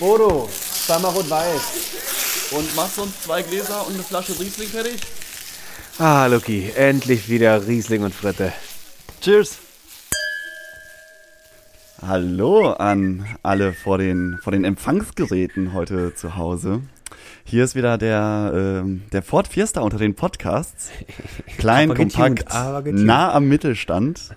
Bodo, zweimal rot-weiß. Und machst uns zwei Gläser und eine Flasche Riesling fertig? Ah, Lucky, endlich wieder Riesling und Fritte. Cheers! Hallo an alle vor den, vor den Empfangsgeräten heute zu Hause. Hier ist wieder der, ähm, der Ford Fiesta unter den Podcasts. Klein, Aber getuned, kompakt, aber getuned. nah am Mittelstand.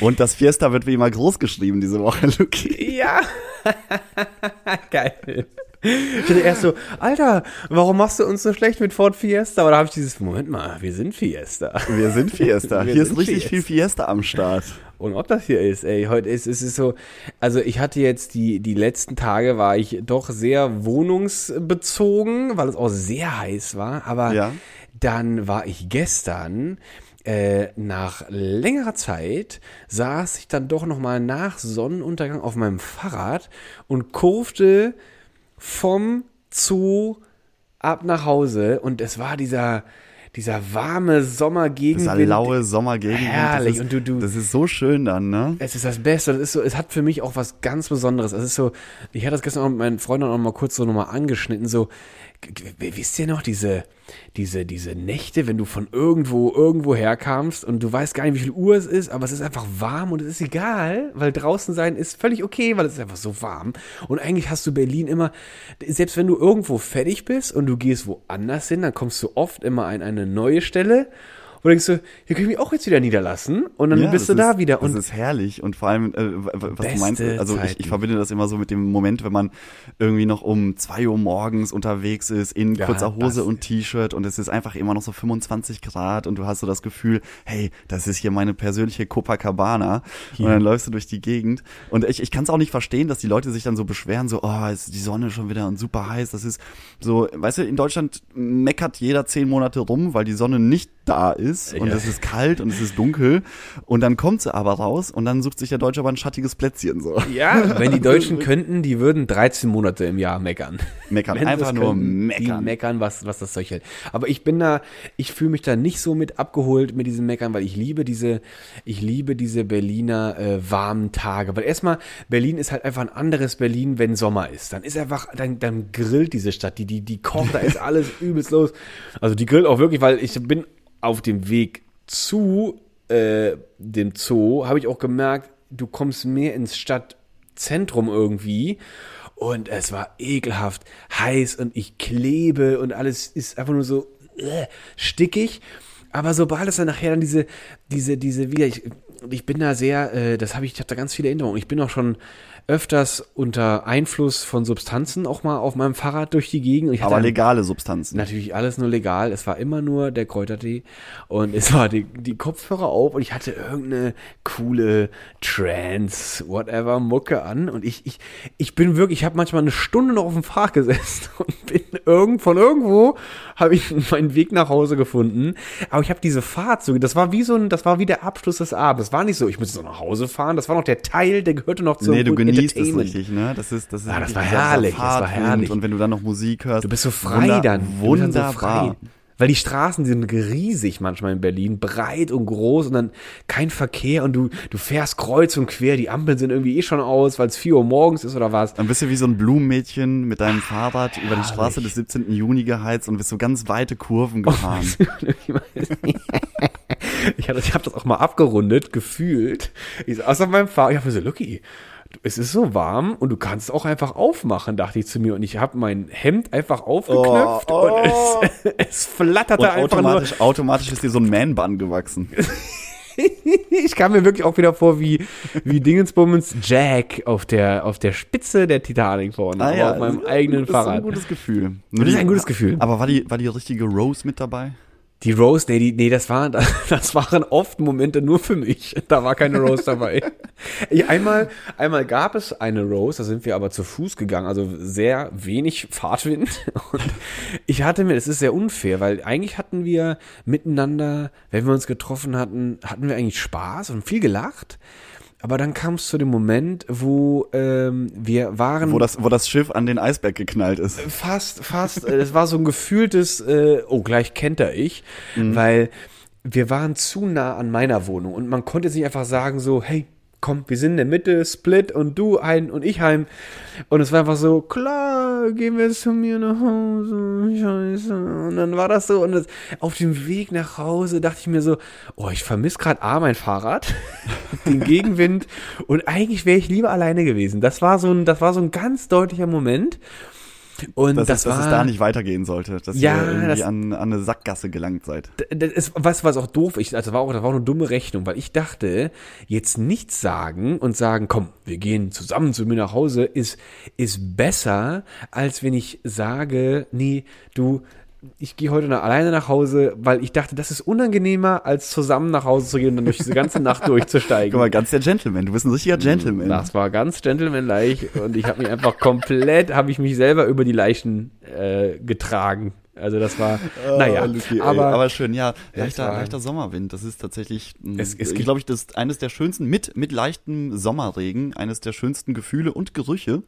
Und das Fiesta wird wie immer groß geschrieben diese Woche, Luki. Ja, geil. Ich dachte erst so, Alter, warum machst du uns so schlecht mit Ford Fiesta? Oder habe ich dieses, Moment mal, wir sind Fiesta. Wir sind Fiesta. Wir Hier sind ist richtig Fiesta. viel Fiesta am Start. Und ob das hier ist, ey, heute ist es ist so, also ich hatte jetzt die, die letzten Tage war ich doch sehr wohnungsbezogen, weil es auch sehr heiß war, aber Ja. dann war ich gestern, äh, nach längerer Zeit saß ich dann doch nochmal nach Sonnenuntergang auf meinem Fahrrad und kurfte vom Zoo ab nach Hause und es war dieser, dieser warme Sommergegenwind. Dieser laue Sommergegend. Herrlich. Das ist, Und du- du- das ist so schön dann, ne? Es ist das Beste. Das ist so, es hat für mich auch was ganz Besonderes. Es ist so, ich hatte das gestern auch mit meinen Freunden auch mal kurz so nochmal angeschnitten, so, wisst ihr noch, diese, diese, diese Nächte, wenn du von irgendwo, irgendwo herkamst und du weißt gar nicht, wie viel Uhr es ist, aber es ist einfach warm und es ist egal, weil draußen sein ist völlig okay, weil es ist einfach so warm. Und eigentlich hast du Berlin immer, selbst wenn du irgendwo fertig bist und du gehst woanders hin, dann kommst du oft immer an eine neue Stelle und denkst du, hier kann ich mich auch jetzt wieder niederlassen und dann Ja, bist du das da ist, wieder. Das Und ist herrlich und vor allem, äh, was du meinst, also ich, ich verbinde das immer so mit dem Moment, wenn man irgendwie noch um zwei Uhr morgens unterwegs ist, in Ja, kurzer Hose das- und T-Shirt und es ist einfach immer noch so 25 Grad und du hast so das Gefühl, hey, das ist hier meine persönliche Copacabana und dann läufst du durch die Gegend und ich, ich kann es auch nicht verstehen, dass die Leute sich dann so beschweren, so, oh, ist die Sonne schon wieder und super heiß, das ist so, weißt du, in Deutschland meckert jeder zehn Monate rum, weil die Sonne nicht da ist und Ja. es ist kalt und es ist dunkel und dann kommt sie aber raus und dann sucht sich der Deutsche aber ein schattiges Plätzchen so. Ja, wenn die Deutschen könnten, die würden 13 Monate im Jahr meckern. Meckern, Wenn einfach nur könnten, meckern. Die meckern, was, was das Zeug hält. Aber ich bin da, ich fühle mich da nicht so mit abgeholt mit diesem Meckern, weil ich liebe diese, ich liebe diese Berliner äh, warmen Tage. Weil erstmal, Berlin ist halt einfach ein anderes Berlin, wenn Sommer ist. Dann ist einfach, dann, dann grillt diese Stadt, die, die, die kocht, da ist alles übelst los. Also die grillt auch wirklich, weil ich bin auf dem Weg zu äh, dem Zoo, habe ich auch gemerkt, du kommst mehr ins Stadtzentrum irgendwie. Und es war ekelhaft heiß und ich klebe und alles ist einfach nur so äh, stickig. Aber sobald es dann nachher dann diese, diese, diese wieder, ich, ich bin da sehr, äh, das habe ich, ich habe da ganz viele Erinnerungen. Ich bin auch schon öfters unter Einfluss von Substanzen auch mal auf meinem Fahrrad durch die Gegend. Aber legale Substanzen. Natürlich alles nur legal. Es war immer nur der Kräutertee und es war die, die Kopfhörer auf und ich hatte irgendeine coole Trance, whatever Mucke an und ich, ich, ich bin wirklich, ich habe manchmal eine Stunde noch auf dem Fahrrad gesessen und bin irgend, von irgendwo habe ich meinen Weg nach Hause gefunden. Aber ich habe diese Fahrt so, das war wie so ein, das war wie der Abschluss des Abends. Es war nicht so, ich muss jetzt noch nach Hause fahren. Das war noch der Teil, der gehörte noch zum Nee, du genießt es richtig, ne? Das ist, das ist Ja, das wirklich war herrlich, das war herrlich. Und wenn du dann noch Musik hörst. Du bist so frei wunder- dann. Dann so Wunderbar. frei. Weil die Straßen sind riesig manchmal in Berlin, breit und groß und dann kein Verkehr und du, du fährst kreuz und quer, die Ampeln sind irgendwie eh schon aus, weil es 4 Uhr morgens ist oder was. Dann bist du wie so ein Blumenmädchen mit deinem Fahrrad über die. Straße des 17. Juni geheizt und bist so ganz weite Kurven gefahren. ich habe das auch mal abgerundet, gefühlt. Ich saß auf meinem Fahrrad, ich habe so, Lucky, es ist so warm und du kannst auch einfach aufmachen, dachte ich zu mir. Und ich habe mein Hemd einfach aufgeknöpft Oh, oh. und es, es flatterte Und einfach nur. automatisch, automatisch ist dir so ein Man-Bun gewachsen. Ich kam mir wirklich auch wieder vor wie, wie Dingensbummens Jack auf der, auf der Spitze der Titanic vorne, aber auf meinem das eigenen das ist Fahrrad. ein gutes Gefühl. Das ist ein gutes Gefühl. Aber war die, war die richtige Rose mit dabei? Die Rose, nee, die, nee, das war, das waren oft Momente nur für mich. Da war keine Rose dabei. Einmal, einmal gab es eine Rose, da sind wir aber zu Fuß gegangen, also sehr wenig Fahrtwind. Und ich hatte mir, das ist sehr unfair, weil eigentlich hatten wir miteinander, wenn wir uns getroffen hatten, hatten wir eigentlich Spaß und viel gelacht. Aber dann kam es zu dem Moment, wo ähm, wir waren. Wo das, wo das Schiff an den Eisberg geknallt ist. Fast, fast. äh, Es war so ein gefühltes, äh, oh, gleich kennt er ich, weil wir waren zu nah an meiner Wohnung und man konnte sich einfach sagen so, hey, komm, wir sind in der Mitte, Split und du ein und ich heim. Und es war einfach so, klar, gehen wir zu mir nach Hause, scheiße. Und dann war das so und das, auf dem Weg nach Hause dachte ich mir so, oh, ich vermisse gerade A, mein Fahrrad, den Gegenwind und eigentlich wäre ich lieber alleine gewesen. Das war so ein, das war so ein ganz deutlicher Moment. Und dass, das, es, dass war, es da nicht weitergehen sollte, dass Ja, ihr irgendwie das- an, an eine Sackgasse gelangt seid. das ist, was, was auch doof ist, also war auch, das war auch eine dumme Rechnung, weil ich dachte, jetzt nichts sagen und sagen, komm, wir gehen zusammen zu mir nach Hause, ist, ist besser, als wenn ich sage, nee, du, ich gehe heute alleine nach Hause, weil ich dachte, das ist unangenehmer, als zusammen nach Hause zu gehen und dann durch diese ganze Nacht durchzusteigen. Guck mal, ganz der Gentleman. Du bist ein richtiger Gentleman. Das war ganz gentlemanlike und ich habe mich einfach komplett, habe ich mich selber über die Leichen äh, getragen. Also das war, naja, Oh, Luki, ey, aber, aber schön, ja. Leichter, leichter Sommerwind, das ist tatsächlich, mh, Es- es ich glaube, ich, das ist eines der schönsten, mit, mit leichtem Sommerregen, eines der schönsten Gefühle und Gerüche.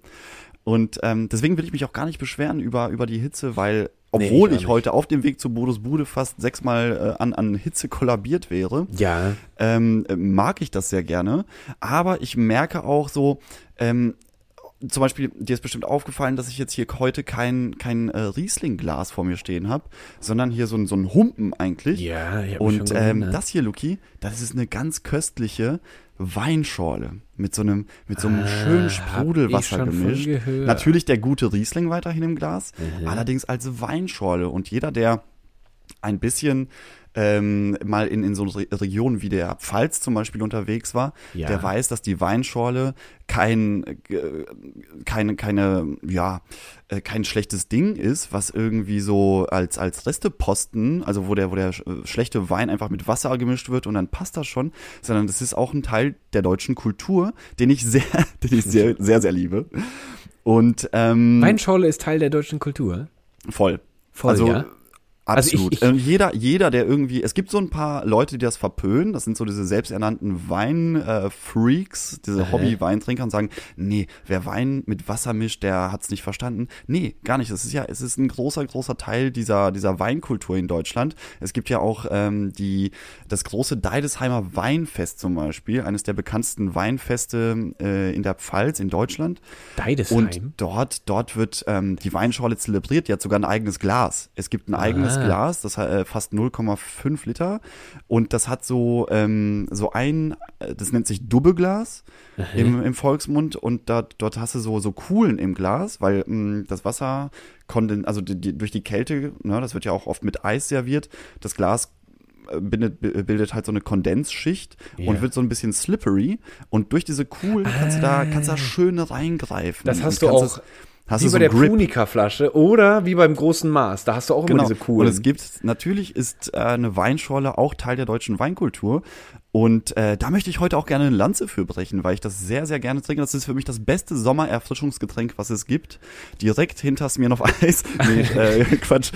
Und ähm, deswegen will ich mich auch gar nicht beschweren über, über die Hitze, weil, obwohl ich ich, auch heute auf dem Weg zu Bodos Bude fast sechsmal äh, an, an Hitze kollabiert wäre, ja, ähm, mag ich das sehr gerne. Aber ich merke auch so, ähm, zum Beispiel, dir ist bestimmt aufgefallen, dass ich jetzt hier heute kein, kein äh, Riesling-Glas vor mir stehen habe, sondern hier so ein, so ein Humpen eigentlich. ja, ich hab Und schon ähm, das hier, Luki, das ist eine ganz köstliche Weinschorle mit so einem mit so einem schönen hab Sprudelwasser gemischt. Natürlich der gute Riesling weiterhin im Glas, Mhm. allerdings als Weinschorle. Und jeder, der ein bisschen ähm, mal in, in so Re Regionen wie der Pfalz zum Beispiel unterwegs war, Ja. der weiß, dass die Weinschorle kein, äh, keine, keine, ja, äh, kein schlechtes Ding ist, was irgendwie so als, als Resteposten, also wo der, wo der äh, schlechte Wein einfach mit Wasser gemischt wird und dann passt das schon, sondern das ist auch ein Teil der deutschen Kultur, den ich sehr, den ich sehr, sehr, sehr liebe. Und ähm, Weinschorle ist Teil der deutschen Kultur. voll. Voll, also, ja? Also ich- Absolut. ich- Äh, jeder, jeder, der irgendwie, es gibt so ein paar Leute, die das verpönen, das sind so diese selbsternannten Wein-Freaks, diese Hobby-Weintrinker und sagen, nee, wer Wein mit Wasser mischt, der hat's nicht verstanden. Nee, gar nicht. Es ist ja, es ist ein großer, großer Teil dieser, dieser Weinkultur in Deutschland. Es gibt ja auch ähm, die, das große Deidesheimer Weinfest zum Beispiel, eines der bekanntesten Weinfeste äh, in der Pfalz in Deutschland. Deidesheim. Und dort, dort wird ähm, die Weinschorle zelebriert. Die hat sogar ein eigenes Glas. Es gibt ein eigenes Ah. Glas, das hat äh, fast 0,5 Liter. Und das hat so, ähm, so ein, äh, das nennt sich Dubbeglas im, im Volksmund. Und da, dort hast du so, so Kuhlen im Glas, weil mh, das Wasser konden, also die, die, durch die Kälte, ne, das wird ja auch oft mit Eis serviert, das Glas äh, bindet, bi- bildet halt so eine Kondensschicht Ja. und wird so ein bisschen slippery und durch diese Kuhlen kannst du da kannst du da schön reingreifen. Das hast du auch das- hast wie du so bei der. Punica-Flasche oder wie beim großen Maß. Da hast du auch immer Genau. diese coolen. Und es gibt, natürlich ist äh, eine Weinschorle auch Teil der deutschen Weinkultur. Und äh, da möchte ich heute auch gerne eine Lanze für brechen, weil ich das sehr, sehr gerne trinke. Das ist für mich das beste Sommererfrischungsgetränk, was es gibt. Direkt hinter Smirnoff Eis. Nee, äh, Quatsch.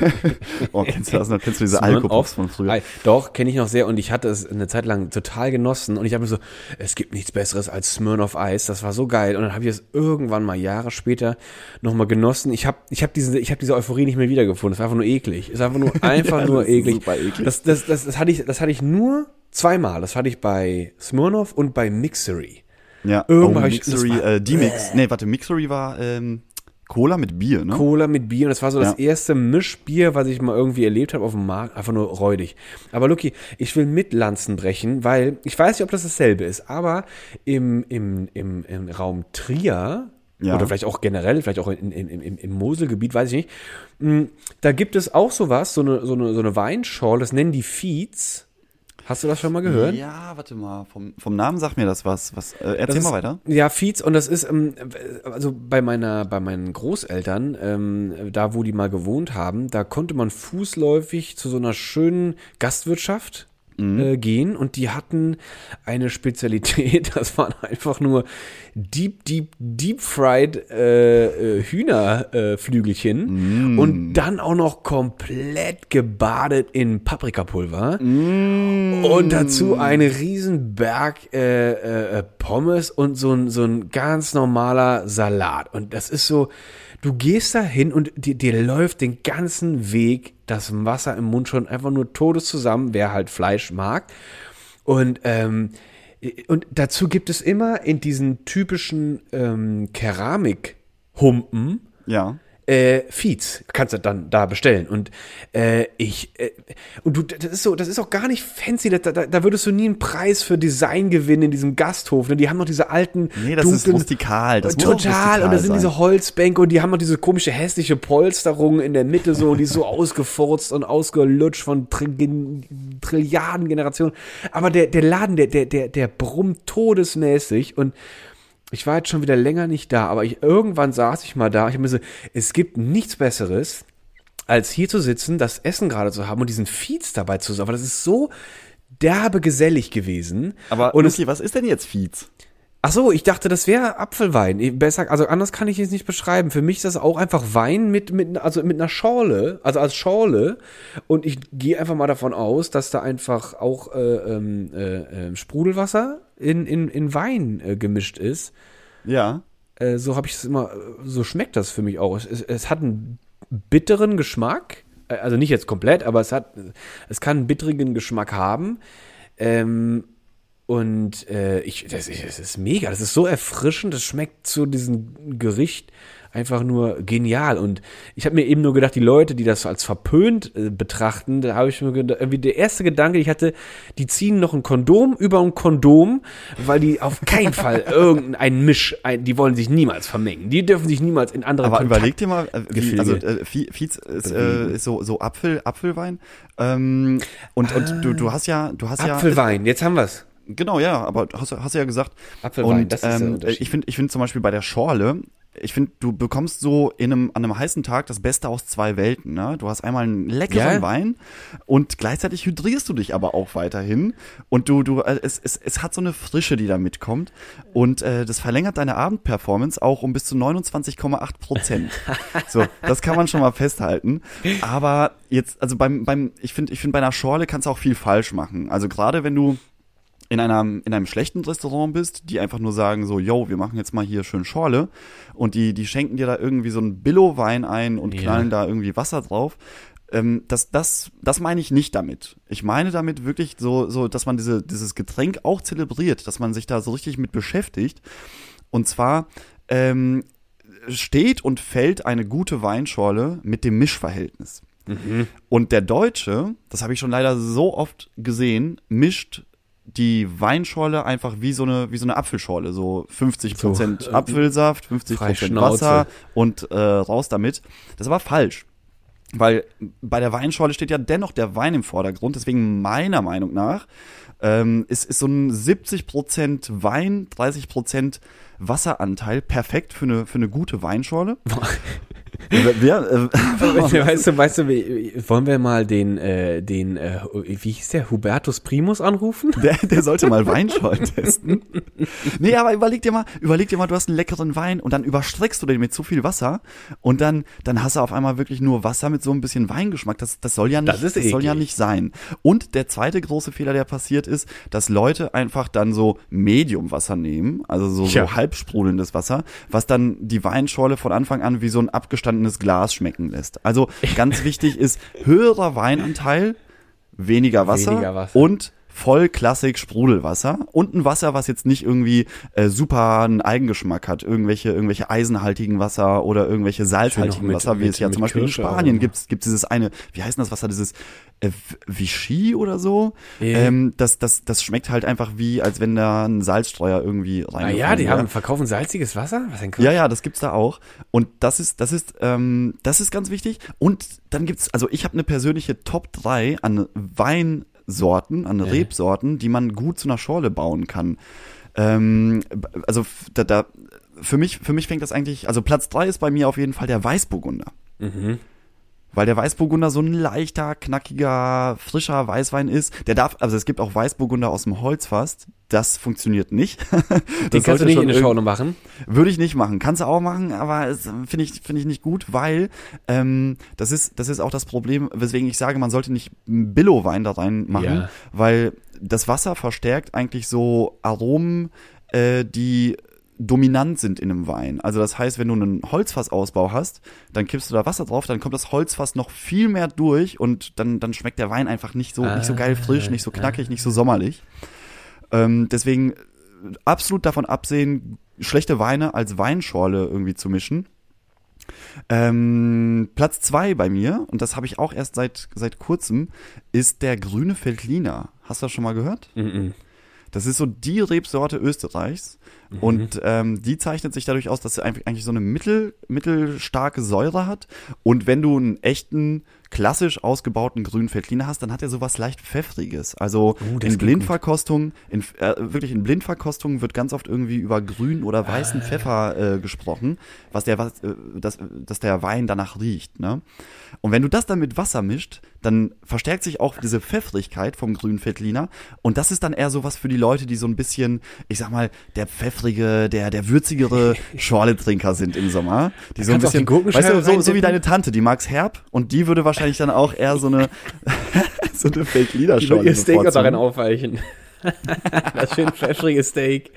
oh, kennst du das noch? Kennst du diese Alkopops von früher? Doch, kenne ich noch sehr und ich hatte es eine Zeit lang total genossen und ich habe mir so, es gibt nichts besseres als Smirnoff Eis, das war so geil und dann habe ich es irgendwann mal Jahre später nochmal genossen. Ich habe ich hab diese, ich hab diese Euphorie nicht mehr wiedergefunden, es war einfach nur eklig, es ist einfach nur, einfach Ja, nur eklig. super eklig. Das, das, das, das, hatte ich, das hatte ich nur zweimal, das hatte ich bei Smirnoff und bei Mixery. Ja, Irgendwann oh, ich- Mixery, war- äh, D-Mix. Nee, warte, Mixery war ähm, Cola mit Bier, ne? Cola mit Bier und das war so das Ja. erste Mischbier, was ich mal irgendwie erlebt habe auf dem Markt. Einfach nur räudig. Aber Lucky, ich will mit Lanzen brechen, weil ich weiß nicht, ob das dasselbe ist, aber im, im, im, im Raum Trier Ja. oder vielleicht auch generell, vielleicht auch in, in, im, im Moselgebiet, weiß ich nicht, mh, da gibt es auch sowas, so eine, so eine, so eine Weinschorle, das nennen die Feeds. Hast du das schon mal gehört? Ja, warte mal, vom, vom Namen sagt mir das was. was äh, erzähl Das mal ist, weiter. Ja, Feeds und das ist ähm, also bei meiner bei meinen Großeltern, ähm, da wo die mal gewohnt haben, da konnte man fußläufig zu so einer schönen Gastwirtschaft äh, gehen und die hatten eine Spezialität, das waren einfach nur deep deep deep fried äh, äh, Hühnerflügelchen Flügelchen und dann auch noch komplett gebadet in Paprikapulver. Und dazu ein riesen Berg äh, äh, Pommes und so ein, so ein ganz normaler Salat. Und das ist so, du gehst da hin und dir, dir läuft den ganzen Weg das Wasser im Mund schon einfach nur todes zusammen, wer halt Fleisch mag. Und ähm, Und dazu gibt es immer in diesen typischen ähm, Keramikhumpen Ja. Äh, Feeds kannst du dann da bestellen und äh, ich äh, und du das ist so das ist auch gar nicht fancy da, da, da würdest du nie einen Preis für Design gewinnen in diesem Gasthof ne? die haben noch diese alten Nee, das ist rustikal, das total rustikal und da sind sein. diese Holzbänke und die haben noch diese komische hässliche Polsterung in der Mitte so und die ist so ausgefurzt und ausgelutscht von Tri Trilliarden Generationen aber der der Laden der der der der brummt todesmäßig und ich war jetzt schon wieder länger nicht da, aber ich, irgendwann saß ich mal da. Ich habe mir so, es gibt nichts Besseres, als hier zu sitzen, das Essen gerade zu haben und diesen Feeds dabei zu haben. Aber das ist so derbe gesellig gewesen. Aber und Luki, was ist denn jetzt Feeds? Ach so, ich dachte, das wäre Apfelwein. Besser, also anders kann ich es nicht beschreiben. Für mich ist das auch einfach Wein mit, mit, also mit einer Schorle, also als Schorle. Und ich gehe einfach mal davon aus, dass da einfach auch äh, ähm, äh, äh, Sprudelwasser in, in, in Wein äh, gemischt ist. Ja. Äh, so habe ich es immer, so schmeckt das für mich auch. Es, es, es hat einen bitteren Geschmack, äh, also nicht jetzt komplett, aber es hat, es kann einen bitterigen Geschmack haben. Ähm, und äh, ich, das, ist- das ist mega, das ist so erfrischend, das schmeckt zu diesem Gericht einfach nur genial. Und ich habe mir eben nur gedacht, die Leute, die das als verpönt äh, betrachten, da habe ich mir gedacht, irgendwie der erste Gedanke, ich hatte, die ziehen noch ein Kondom über ein Kondom, weil die auf keinen Fall irgendein Misch, ein, die wollen sich niemals vermengen. Die dürfen sich niemals in andere Aber Kontakt- überleg dir mal, äh, also äh, Feeds ist, äh, ist so, so Apfel, Apfelwein. Ähm, und und du, du hast ja, du hast ja. Apfelwein, jetzt haben wir's. Genau, ja, aber hast, hast du ja gesagt. Apfelwein, und, das ist der ähm. Ich finde ich finde zum Beispiel bei der Schorle, ich finde, du bekommst so in einem, an einem heißen Tag das Beste aus zwei Welten. Ne? Du hast einmal einen leckeren Ja. Wein und gleichzeitig hydrierst du dich aber auch weiterhin. Und du, du, äh, es, es, es hat so eine Frische, die da mitkommt. Und äh, das verlängert deine Abendperformance auch um bis zu 29,8 Prozent. so, das kann man schon mal festhalten. Aber jetzt, also beim, beim, ich finde, ich finde, bei einer Schorle kannst du auch viel falsch machen. Also gerade wenn du in einem, in einem schlechten Restaurant bist, die einfach nur sagen so, yo, wir machen jetzt mal hier schön Schorle und die, die schenken dir da irgendwie so einen Billo-Wein ein und Ja. knallen da irgendwie Wasser drauf. Ähm, das, das, das meine ich nicht damit. Ich meine damit wirklich so, so, dass man diese, dieses Getränk auch zelebriert, dass man sich da so richtig mit beschäftigt. Und zwar ähm, steht und fällt eine gute Weinschorle mit dem Mischverhältnis. Und der Deutsche, das habe ich schon leider so oft gesehen, mischt die Weinschorle einfach wie so eine, wie so eine Apfelschorle. So 50 Prozent So, äh, Apfelsaft, 50 frei Prozent Schnauze. Wasser und äh, raus damit. Das ist aber falsch. Weil bei der Weinschorle steht ja dennoch der Wein im Vordergrund. Deswegen meiner Meinung nach ähm, ist, ist so ein 70% Wein, 30% Wasseranteil perfekt für eine, für eine gute Weinschorle. Wer, äh, weißt du, weißt du, wollen wir mal den, äh, den, äh, wie hieß der, Hubertus Primus anrufen? Der, der sollte mal Weinschorlen testen. Nee, aber überleg dir mal, überleg dir mal, du hast einen leckeren Wein und dann überstreckst du den mit zu viel Wasser und dann, dann hast du auf einmal wirklich nur Wasser mit so ein bisschen Weingeschmack. Das, das soll ja nicht, Das ist soll ja nicht sein. Und der zweite große Fehler, der passiert ist, dass Leute einfach dann so Medium-Wasser nehmen, also so, Ja. so halb sprudelndes Wasser, was dann die Weinschorle von Anfang an wie so ein abgestandenes Glas schmecken lässt. Also ganz wichtig ist höherer Weinanteil, weniger Wasser, Weniger Wasser. und voll Klassik Sprudelwasser und ein Wasser, was jetzt nicht irgendwie äh, super einen Eigengeschmack hat, irgendwelche irgendwelche eisenhaltigen Wasser oder irgendwelche salzhaltigen mit- Wasser, wie mit- es ja zum Beispiel in Kirsche Spanien auch. gibt. Gibt dieses eine, wie heißt denn das Wasser, dieses äh, Vichy oder so? Ja. Ähm, das das das schmeckt halt einfach wie, als wenn da ein Salzstreuer irgendwie rein. Ah ja, die haben, verkaufen salziges Wasser? Was Quatsch. Ja, ja, das gibt's da auch. Und das ist, das ist, ähm, das ist ganz wichtig. Und dann gibt's, also ich habe eine persönliche Top 3 an Weinsorten, an Rebsorten, die man gut zu einer Schorle bauen kann. Ähm, also da, da, für mich, für mich fängt das eigentlich, also Platz 3 ist bei mir auf jeden Fall der Weißburgunder. Weil der Weißburgunder so ein leichter, knackiger, frischer Weißwein ist. Der darf, also es gibt auch Weißburgunder aus dem Holzfass. Das funktioniert nicht. Den kannst du nicht in der Schorle machen. Würde ich nicht machen. Kannst du auch machen, aber finde ich, finde ich nicht gut, weil ähm, das ist, das ist auch das Problem, weswegen ich sage, man sollte nicht einen Billo-Wein da rein machen, Ja. weil das Wasser verstärkt eigentlich so Aromen, äh, die dominant sind in einem Wein. Also das heißt, wenn du einen Holzfassausbau hast, dann kippst du da Wasser drauf, dann kommt das Holzfass noch viel mehr durch und dann, dann schmeckt der Wein einfach nicht so, nicht so geil frisch, nicht so knackig, nicht so sommerlich. Ähm, deswegen äh, absolut davon absehen, schlechte Weine als Weinschorle irgendwie zu mischen. Ähm, Platz zwei bei mir, und das habe ich auch erst seit, seit kurzem, ist der grüne Veltliner. Hast du das schon mal gehört? Mhm. Das ist so die Rebsorte Österreichs. Und ähm, die zeichnet sich dadurch aus, dass sie einfach eigentlich so eine mittel, mittelstarke Säure hat. Und wenn du einen echten, klassisch ausgebauten grünen Veltliner hast, dann hat er sowas leicht Pfeffriges. Also Oh, in Blindverkostung, in, äh, wirklich in Blindverkostung wird ganz oft irgendwie über grün oder Ah. weißen Pfeffer äh, gesprochen, was der, was, äh, dass, dass der Wein danach riecht. Ne? Und wenn du das dann mit Wasser mischt, dann verstärkt sich auch diese Pfeffrigkeit vom grünen Veltliner. Und das ist dann eher sowas für die Leute, die so ein bisschen, ich sag mal, der pfeffrige, der, der würzigere Schorle-Trinker sind im Sommer. Die so ein bisschen, weißt du, so, so wie deine Tante, die mag's herb und die würde wahrscheinlich dann auch eher so eine, so eine Veltliner-Schorle ihr Steak darin aufweichen. das schön pfeffrige Steak.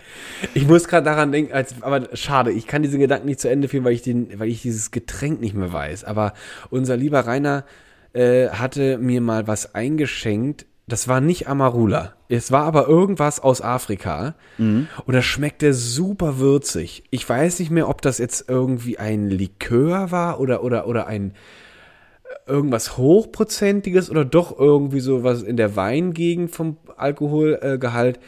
Ich muss gerade daran denken, als, aber schade, ich kann diesen Gedanken nicht zu Ende führen, weil ich den, weil ich dieses Getränk nicht mehr weiß. Aber unser lieber Rainer äh, hatte mir mal was eingeschenkt. Das war nicht Amarula. Es war aber irgendwas aus Afrika. Und das schmeckte super würzig. Ich weiß nicht mehr, ob das jetzt irgendwie ein Likör war oder, oder, oder ein, irgendwas hochprozentiges oder doch irgendwie so was in der Weingegend vom Alkoholgehalt.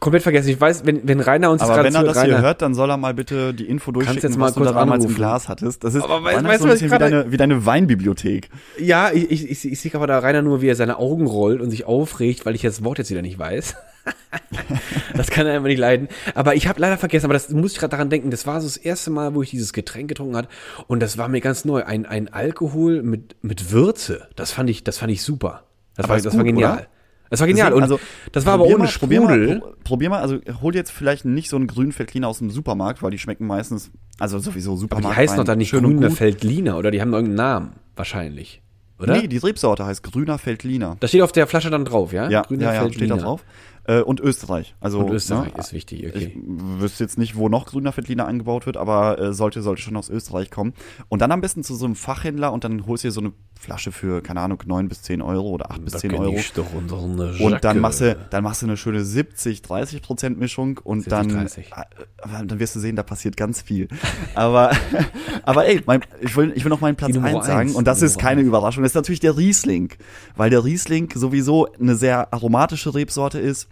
Komplett vergessen. Ich weiß, wenn, wenn Rainer uns Aber wenn er das zuhört, hier Rainer, hört, dann soll er mal bitte die Info durchschicken, jetzt mal was du kurz da damals im. Glas hattest. Das ist, Aber weißt- weißt so du, ein bisschen wie deine, wie deine Weinbibliothek. Ja, ich, ich, ich, ich sehe aber da Rainer nur, wie er seine Augen rollt und sich aufregt, weil ich das Wort jetzt wieder nicht weiß. das kann er einfach nicht leiden. Aber ich habe leider vergessen, aber das muss ich gerade daran denken, das war so das erste Mal, wo ich dieses Getränk getrunken hat und das war mir ganz neu. Ein, ein Alkohol mit, mit Würze. Das fand ich, das fand ich super. Das, Aber war, das war gut, genial. oder? Das war genial. Deswegen, und das war aber ohne mal, probier mal, Sprudel. pro- Probier mal, also hol jetzt vielleicht nicht so einen grünen Veltliner aus dem Supermarkt, weil die schmecken meistens, also sowieso Aber Supermarkt. die heißen doch dann nicht grüne. Feldliner oder die haben irgendeinen Namen, wahrscheinlich. Oder? Nee, die Rebsorte heißt grüner Veltliner. das steht auf der Flasche dann drauf, ja? Ja, Grüner ja, ja, steht Veltliner. da drauf. Äh, und Österreich. Also, Und Österreich ne, ist wichtig, Ich okay. wüsste jetzt nicht, wo noch grüner Veltliner angebaut wird, aber äh, sollte, sollte schon aus Österreich kommen. Und dann am besten zu so einem Fachhändler und dann holst du dir so eine Flasche für, keine Ahnung, 9 bis 10 Euro oder 8 bis 10 Euro. doch unsere Und dann machst du, dann machst du eine schöne 70, 30 Prozent Mischung und 70, dann, 30. äh, dann wirst du sehen, da passiert ganz viel. Aber, aber ey, mein, ich will, ich will noch meinen Platz Die Nummer 1 sagen eins, und das ist keine eins. Überraschung. Das ist natürlich der Riesling, weil der Riesling sowieso eine sehr aromatische Rebsorte ist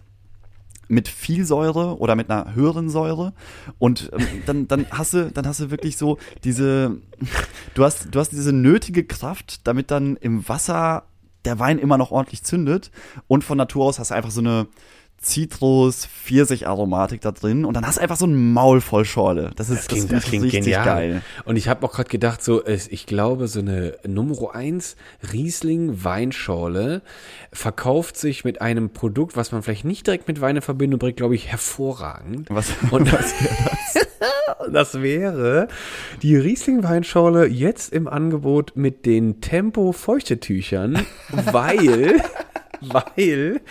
mit viel Säure oder mit einer höheren Säure. Und ähm, dann dann hast du dann hast du wirklich so diese du hast du hast diese nötige Kraft, damit dann im Wasser der Wein immer noch ordentlich zündet. Und von Natur aus hast du einfach so eine Zitrus, Pfirsich-Aromatik da drin und dann hast du einfach so ein Maul voll Schorle. Das ist Das klingt, das klingt richtig genial. geil. Und ich habe auch gerade gedacht, so, ich glaube, so eine Nummer 1 Riesling Weinschorle verkauft sich mit einem Produkt, was man vielleicht nicht direkt mit Wein in Verbindung bringt, glaube ich, hervorragend. Was, Und das, das wäre die Riesling Weinschorle jetzt im Angebot mit den Tempo Feuchtetüchern, weil, weil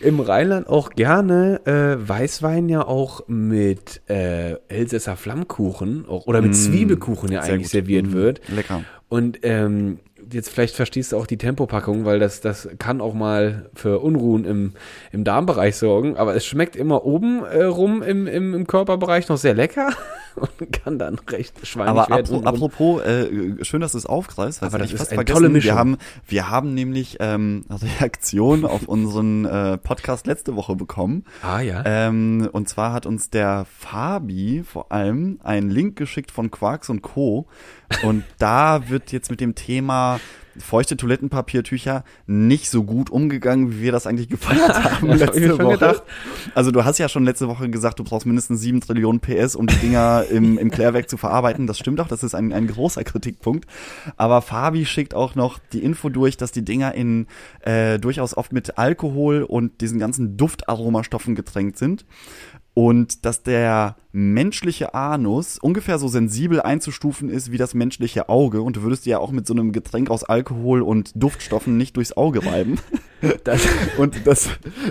im Rheinland auch gerne äh, Weißwein ja auch mit äh, Elsässer Flammkuchen auch, oder mit Zwiebelkuchen ja Mm, eigentlich gut. serviert Mm, wird. lecker. Und ähm, jetzt vielleicht verstehst du auch die Tempopackung, weil das, das kann auch mal für Unruhen im, im Darmbereich sorgen. Aber es schmeckt immer oben äh, rum im, im, im Körperbereich noch sehr lecker und kann dann recht schweinig Aber werden. untenrum. apropos, äh, schön, dass du es aufgreifst. Aber das ich ist fast eine vergessen. tolle Mischung. Wir haben, wir haben nämlich ähm, Reaktion auf unseren äh, Podcast letzte Woche bekommen. ah ja. Ähm, und zwar hat uns der Fabi vor allem einen Link geschickt von Quarks und Co. Und da wird jetzt mit dem Thema feuchte Toilettenpapiertücher nicht so gut umgegangen, wie wir das eigentlich gefeiert haben hab mir letzte schon Woche. gedacht. Also du hast ja schon letzte Woche gesagt, du brauchst mindestens sieben Trillionen PS, um die Dinger im, im Klärwerk zu verarbeiten. Das stimmt auch, das ist ein, ein großer Kritikpunkt. Aber Fabi schickt auch noch die Info durch, dass die Dinger in äh, durchaus oft mit Alkohol und diesen ganzen Duftaromastoffen getränkt sind. Und dass der menschliche Anus ungefähr so sensibel einzustufen ist wie das menschliche Auge. Und du würdest dir ja auch mit so einem Getränk aus Alkohol und Duftstoffen nicht durchs Auge reiben. Das, Und das,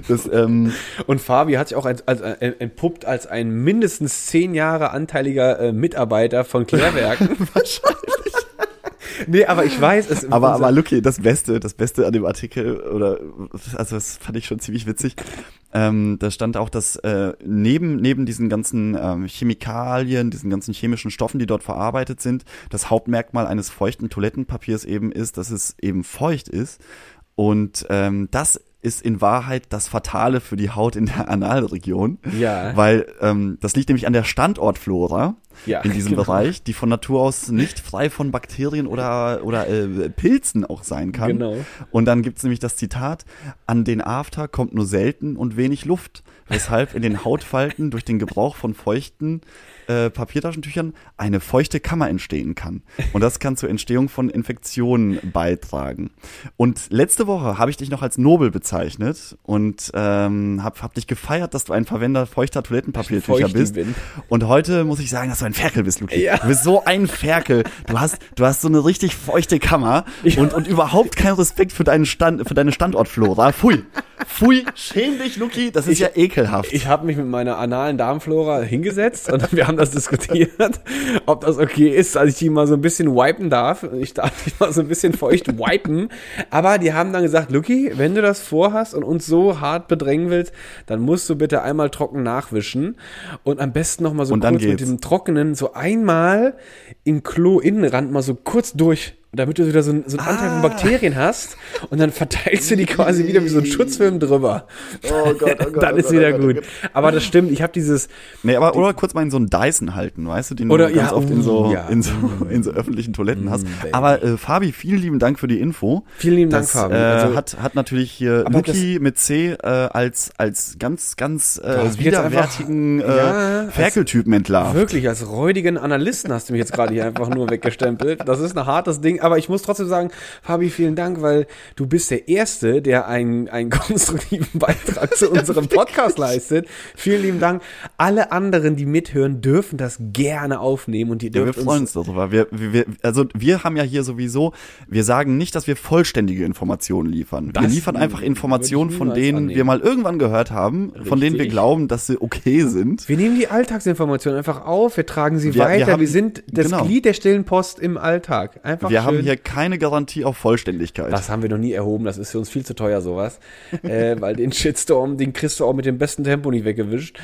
das ähm, und Fabi hat sich auch als, als, äh, entpuppt als ein mindestens zehn Jahre anteiliger äh, Mitarbeiter von Klärwerken. Wahrscheinlich. Nee, aber ich weiß es. Aber, aber Lucky, das Beste, das Beste an dem Artikel, oder, also das fand ich schon ziemlich witzig. ähm, da stand auch, dass äh, neben, neben diesen ganzen ähm, Chemikalien, diesen ganzen chemischen Stoffen, die dort verarbeitet sind, das Hauptmerkmal eines feuchten Toilettenpapiers eben ist, dass es eben feucht ist. Und ähm, das ist in Wahrheit das Fatale für die Haut in der Analregion. Ja. Weil ähm, das liegt nämlich an der Standortflora Ja, in diesem genau. Bereich, die von Natur aus nicht frei von Bakterien oder, oder äh, Pilzen auch sein kann. Genau. Und dann gibt's nämlich das Zitat, an den After kommt nur selten und wenig Luft, weshalb in den Hautfalten durch den Gebrauch von feuchten äh, Papiertaschentüchern eine feuchte Kammer entstehen kann. Und das kann zur Entstehung von Infektionen beitragen. Und letzte Woche habe ich dich noch als Nobel bezeichnet und ähm, hab, hab dich gefeiert, dass du ein Verwender feuchter Toilettenpapiertücher bist. bin. Und heute muss ich sagen, dass du ein Ferkel bist, Luki. Ja. Du bist so ein Ferkel. Du hast, du hast so eine richtig feuchte Kammer und, und überhaupt keinen Respekt für deinen Stand, für deine Standortflora. Pfui. Pfui, schäm dich, Luki. Das ist ja ekelhaft. Ich habe mich mit meiner analen Darmflora hingesetzt und wir haben das diskutiert, ob das okay ist, dass ich die mal so ein bisschen wipen darf. Ich darf die mal so ein bisschen feucht wipen. Aber die haben dann gesagt, Luki, wenn du das vorhast und uns so hart bedrängen willst, dann musst du bitte einmal trocken nachwischen und am besten noch mal so Und kurz mit dem Trockenen so einmal im Klo-Innenrand mal so kurz durch. Damit du wieder so, ein- so einen Anteil von Bakterien hast und dann verteilst du die quasi wieder wie so ein Schutzfilm drüber. Oh Gott, oh Gott, dann oh ist Gott, wieder oh Gott, oh gut. Aber das stimmt, ich habe dieses, Nee, aber oder kurz mal in so einen Dyson halten, weißt du, den Oder- du ganz ja, oft in so, uh, ja. in so, in so öffentlichen Toiletten hast. baby. Aber äh, Fabi, vielen lieben Dank für die Info. Vielen lieben Dank, das, Fabi. Äh, Also- hat, hat natürlich hier Luki mit C äh, als, als ganz, ganz äh, widerwärtigen einfach- äh, Ja, Ferkeltypen entlarvt. Wirklich, als räudigen Analysten hast du mich jetzt gerade hier einfach nur weggestempelt. Das ist ein hartes Ding, aber ich muss trotzdem sagen, Fabi, vielen Dank, weil du bist der Erste, der einen, einen konstruktiven Beitrag zu unserem Podcast leistet. Vielen lieben Dank. Alle anderen, die mithören, dürfen das gerne aufnehmen und die Ja, wir dürfen freuen uns darüber. Wir, wir, wir, also wir haben ja hier sowieso, wir sagen nicht, dass wir vollständige Informationen liefern. wir Das liefern einfach Informationen, von denen annehmen. wir mal irgendwann gehört haben, von denen wir Richtig. glauben, dass sie okay sind. Wir nehmen die Alltagsinformationen einfach auf, wir tragen sie Wir- wir weiter. Wir, haben- sind das genau. Glied der stillen Post im Alltag. Einfach Wir. Haben hier keine Garantie auf Vollständigkeit. Das haben wir noch nie erhoben, das ist für uns viel zu teuer, sowas. äh, weil den Shitstorm, den kriegst du auch mit dem besten Tempo nicht weggewischt.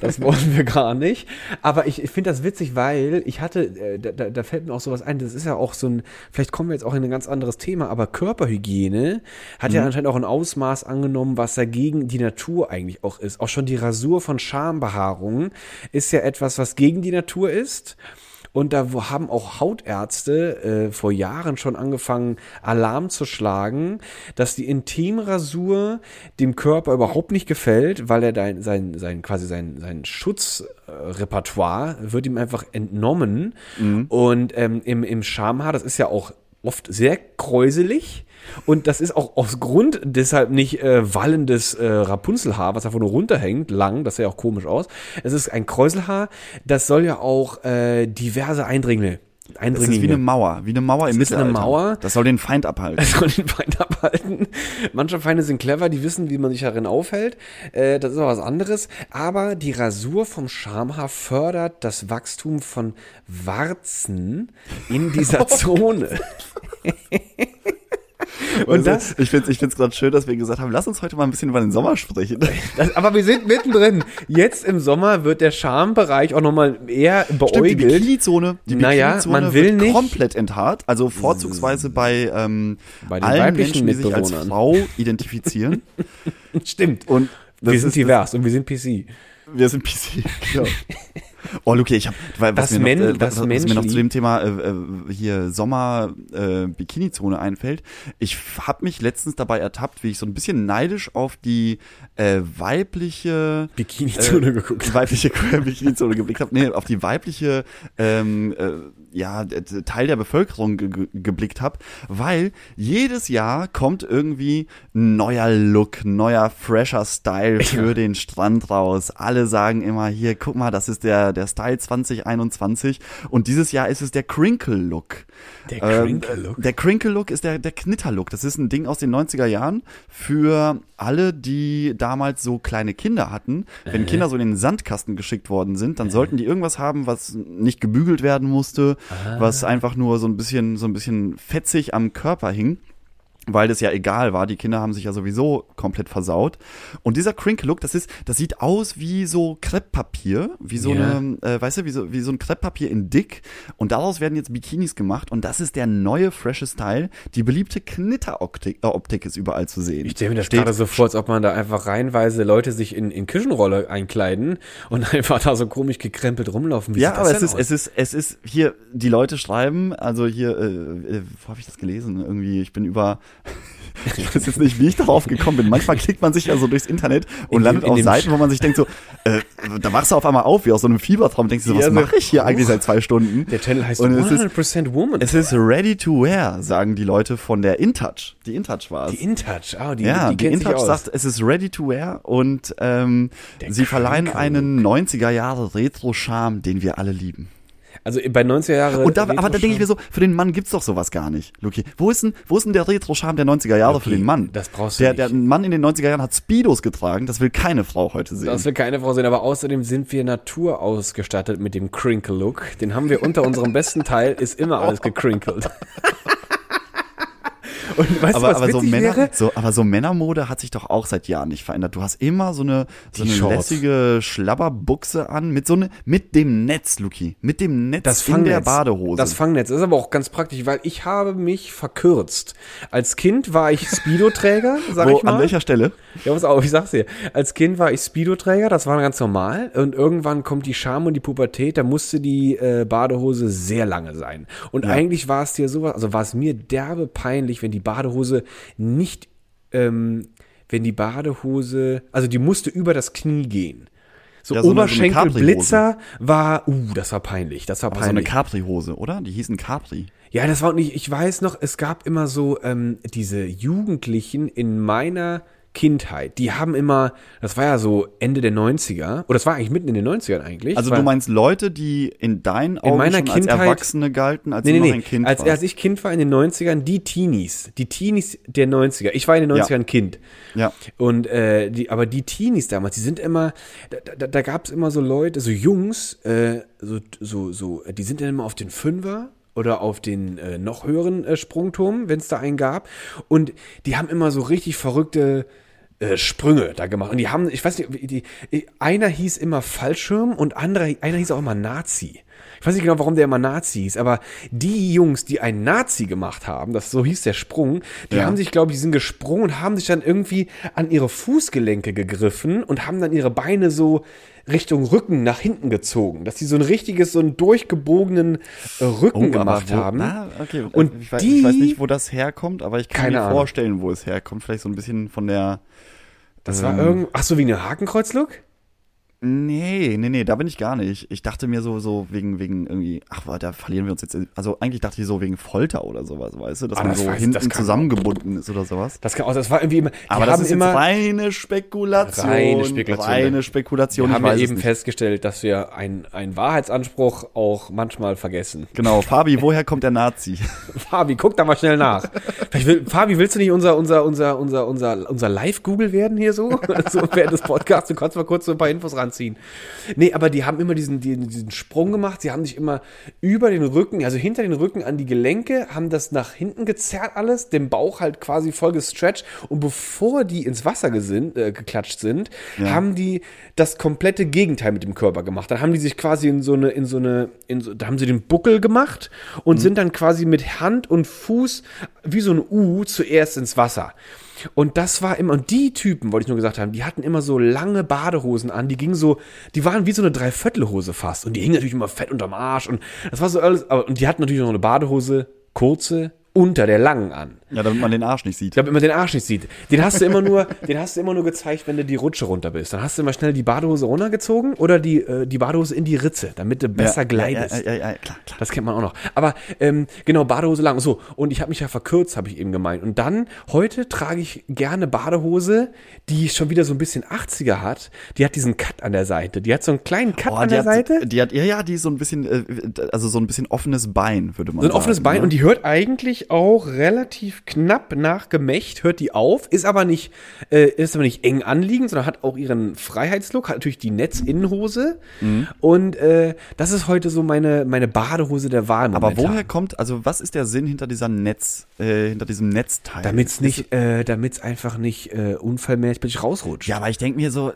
Das wollen wir gar nicht. Aber ich, ich finde das witzig, weil ich hatte, äh, da, da, fällt mir auch sowas ein, das ist ja auch so ein, vielleicht kommen wir jetzt auch in ein ganz anderes Thema, aber Körperhygiene hat ja anscheinend auch ein Ausmaß angenommen, was dagegen die Natur eigentlich auch ist. Auch schon die Rasur von Schambehaarungen ist ja etwas, was gegen die Natur ist. Und da haben auch Hautärzte äh, vor Jahren schon angefangen, Alarm zu schlagen, dass die Intimrasur dem Körper überhaupt nicht gefällt, weil er dein, sein, sein, quasi sein, sein Schutzrepertoire wird ihm einfach entnommen. Und ähm, im, im Schamhaar, das ist ja auch oft sehr kräuselig. Und das ist auch aus Grund deshalb nicht äh, wallendes äh, Rapunzelhaar, was einfach nur runterhängt, lang, das sieht ja auch komisch aus. Es ist ein Kräuselhaar, das soll ja auch äh, diverse Eindringlinge, das Eindringlinge ist wie eine Mauer, wie eine Mauer im ist eine Mittelalter. Mauer. Das soll den Feind abhalten. es soll den Feind abhalten. Manche Feinde sind clever, die wissen, wie man sich darin aufhält. Äh, das ist auch was anderes. Aber die Rasur vom Schamhaar fördert das Wachstum von Warzen in dieser Zone. Und das, ich finde es ich find's gerade schön, dass wir gesagt haben, lass uns heute mal ein bisschen über den Sommer sprechen. das, aber wir sind mittendrin. Jetzt im Sommer wird der Schambereich auch nochmal eher Stimmt, die beäugelt. Bikini-Zone, die Naja, Bikini-Zone man will wird nicht- komplett enthaart, also vorzugsweise bei, ähm, Bei den allen weiblichen Menschen, die sich als. Frau identifizieren. Stimmt. Und wir sind divers und wir sind PC. Wir sind PC, genau. Oh, Luki, ich habe, was, Das mir noch, äh, was, was mir noch zu dem Thema äh, äh, hier Sommer äh, Bikini-Zone einfällt. Ich habe mich letztens dabei ertappt, wie ich so ein bisschen neidisch auf die äh, weibliche Bikini-Zone äh, geguckt. weibliche Bikini-Zone geblickt habe. Nee, auf die weibliche ähm, äh, ja, d- Teil der Bevölkerung ge ge geblickt habe, weil jedes Jahr kommt irgendwie ein neuer Look, neuer fresher Style für den Strand raus. Alle sagen immer hier, guck mal, das ist der der Style 2021 und dieses Jahr ist es der Crinkle Look. Der Ähm, Crinkle-Look? Der Crinkle Look ist der der Knitter Look. Das ist ein Ding aus den 90er Jahren für alle, die damals so kleine Kinder hatten. Wenn Kinder so in den Sandkasten geschickt worden sind, dann sollten die irgendwas haben, was nicht gebügelt werden musste, was einfach nur so ein bisschen so ein bisschen fetzig am Körper hing. Weil das ja egal war. Die Kinder haben sich ja sowieso komplett versaut. Und dieser Crinkle-Look, das ist, das sieht aus wie so Krepppapier, wie so Ja. eine, äh, weißt du, wie so, wie so ein Krepppapier in dick. Und daraus werden jetzt Bikinis gemacht. Und das ist der neue, frische Style. Die beliebte Knitteroptik äh, Optik ist überall zu sehen. Ich stelle mir das Steht- gerade so vor, als ob man da einfach reihenweise Leute sich in, in Küchenrolle einkleiden und einfach da so komisch gekrempelt rumlaufen. Wie Ja, aber es ist, aus? es ist, es ist hier, die Leute schreiben, also hier, äh, äh, wo habe ich das gelesen? Irgendwie, ich bin über, ich weiß jetzt nicht, wie ich darauf gekommen bin. Manchmal klickt man sich ja so durchs Internet und In dem- landet in auf dem Seiten, wo man sich denkt so, äh, da wachst du auf einmal auf, wie aus so einem Fiebertraum, denkst du, so, was Ja, mache ich hier eigentlich seit zwei Stunden? Der Channel heißt und es ist, 100% Woman. es ist ready to wear, sagen die Leute von der InTouch. Die InTouch war es. die InTouch, ah, die, Ja, die, die, InTouch sagt, es ist ready to wear und ähm, Der sie verleihen einen 90er Jahre Retro-Charme, den wir alle lieben. Also bei 90er Jahre. Und da, aber da denke ich mir so, für den Mann gibt's doch sowas gar nicht, Luki. Wo ist denn, wo ist denn der Retro-Charme der 90er Jahre für Luki, den Mann? das brauchst du der, nicht. Der Mann in den 90er Jahren hat Speedos getragen, das will keine Frau heute sehen. Das will keine Frau sehen, aber außerdem sind wir Natur ausgestattet mit dem Crinkle-Look. Den haben wir unter unserem besten Teil, ist immer alles gekrinkelt. Und weißt aber, du, was aber, so Männer, wäre? so, aber so Männermode hat sich doch auch seit Jahren nicht verändert. Du hast immer so eine, so eine lässige Schlabberbuchse an, mit so eine, mit dem Netz, Luki. Mit dem Netz Das in der Fangnetz. Badehose. Das Fangnetz ist aber auch ganz praktisch, weil ich habe mich verkürzt. Als Kind war ich Speedo-Träger, sag Wo, ich mal. an welcher Stelle? Ja, pass auf, ich sag's dir. Als Kind war ich Speedo-Träger, das war ganz normal. Und irgendwann kommt die Scham und die Pubertät, da musste die äh, Badehose sehr lange sein. Und Ja. eigentlich war es dir sowas, also war es mir derbe peinlich, wenn die Badehose nicht, ähm, wenn die Badehose, also die musste über das Knie gehen. So Ja, so eine- so Oberschenkelblitzer war, uh, das war peinlich, das war Aber so eine peinlich. Capri-Hose, oder? Die hießen Capri. Ja, das war nicht, ich weiß noch, es gab immer so ähm, diese Jugendlichen in meiner Kindheit, die haben immer, das war ja so Ende der 90er, oder das war eigentlich mitten in den 90ern eigentlich. Also du meinst Leute, die in deinen Augen meiner schon als Kindheit- Erwachsene galten, als Nee, du nee, noch nee. ein Kind als, warst? als ich Kind war in den 90ern, die Teenies, die Teenies der 90er. Ich war in den Ja. 90ern Kind. Ja. Und äh, die, aber die Teenies damals, die sind immer, da, da, da gab es immer so Leute, so Jungs, äh, so, so, so, die sind dann immer auf den Fünfer oder auf den äh, noch höheren äh, Sprungturm, wenn es da einen gab. Und die haben immer so richtig verrückte äh, Sprünge da gemacht. Und die haben, ich weiß nicht, die, einer hieß immer Fallschirm und anderer, einer hieß auch immer Nazi. Ich weiß nicht genau, warum der immer Nazi hieß, aber die Jungs, die einen Nazi gemacht haben, das so hieß der Sprung, die Ja. haben sich, glaube ich, sind gesprungen und haben sich dann irgendwie an ihre Fußgelenke gegriffen und haben dann ihre Beine so Richtung Rücken nach hinten gezogen, dass sie so ein richtiges, so einen durchgebogenen äh, Rücken Oh, gemacht wo, haben. Na, okay. Und ich, weiß, die- ich weiß nicht, wo das herkommt, aber ich kann mir vorstellen, wo es herkommt. Vielleicht so ein bisschen von der. Das ähm, war irgend, ach so, wie eine Hakenkreuz-Look? Nee, nee, nee, da bin ich gar nicht. Ich dachte mir so, so wegen, wegen irgendwie, ach, da verlieren wir uns jetzt. Also eigentlich dachte ich so wegen Folter oder sowas, weißt du, dass Ah, man das so weiß- hinten kann- zusammengebunden ist oder sowas. Das kann auch, das war irgendwie immer, Aber das haben ist immer, reine Spekulation. Reine Spekulation. Reine Spekulation. wir haben ja eben festgestellt, dass wir einen einen Wahrheitsanspruch auch manchmal vergessen. Genau, Fabi, woher kommt der Nazi? Fabi, guck da mal schnell nach. Will, Fabi, willst du nicht unser, unser, unser, unser, unser, unser Live-Google werden hier so? so während des Podcasts, du kannst mal kurz so ein paar Infos ranziehen. Nee, aber die haben immer diesen, diesen, diesen Sprung gemacht. Sie haben sich immer über den Rücken, also hinter den Rücken an die Gelenke, haben das nach hinten gezerrt alles, den Bauch halt quasi voll gestretcht. Und bevor die ins Wasser gesin, äh, geklatscht sind, haben die das komplette Gegenteil mit dem Körper gemacht. Dann haben die sich quasi in so eine, in so eine, in so, da haben sie den Buckel gemacht und sind dann quasi mit Hand und Fuß wie so ein U zuerst ins Wasser. Und das war immer, und die Typen, wollte ich nur gesagt haben, die hatten immer so lange Badehosen an, die gingen so, die waren wie so eine Dreiviertelhose fast. Und die hingen natürlich immer fett unterm Arsch und das war so alles, aber, und die hatten natürlich noch eine Badehose, kurze, unter der langen an. Ja, damit man den Arsch nicht sieht. Glaube, immer den Arsch nicht sieht. Den hast du immer nur, den hast du immer nur gezeigt, wenn du die Rutsche runter bist. Dann hast du immer schnell die Badehose runtergezogen oder die, äh, die Badehose in die Ritze, damit du besser ja, gleitest. Ja, ja, ja, klar, klar. Das kennt man auch noch. Aber ähm, genau, Badehose lang. So, und ich habe mich ja verkürzt, habe ich eben gemeint. Und dann, heute trage ich gerne Badehose, die schon wieder so ein bisschen 80er hat. Die hat diesen Cut an der Seite. Die hat so einen kleinen Cut Oh, an der hat, Seite. Die hat, ja, ja, die ist so ein bisschen, äh, also so ein bisschen offenes Bein, würde man So ein sagen. offenes Bein ne? und die hört eigentlich auch relativ relativ knapp nach Gemächt, hört die auf, ist aber nicht, äh, ist aber nicht eng anliegend, sondern hat auch ihren Freiheitslook, hat natürlich die Netzinnenhose. Mhm. Und äh, das ist heute so meine, meine Badehose der Wahl. Aber woher kommt, also was ist der Sinn hinter dieser Netz, äh, hinter diesem Netzteil? Damit's Ist- nicht, äh, damit's einfach nicht äh, unfallmäßig rausrutscht. Ja, aber ich denke mir so,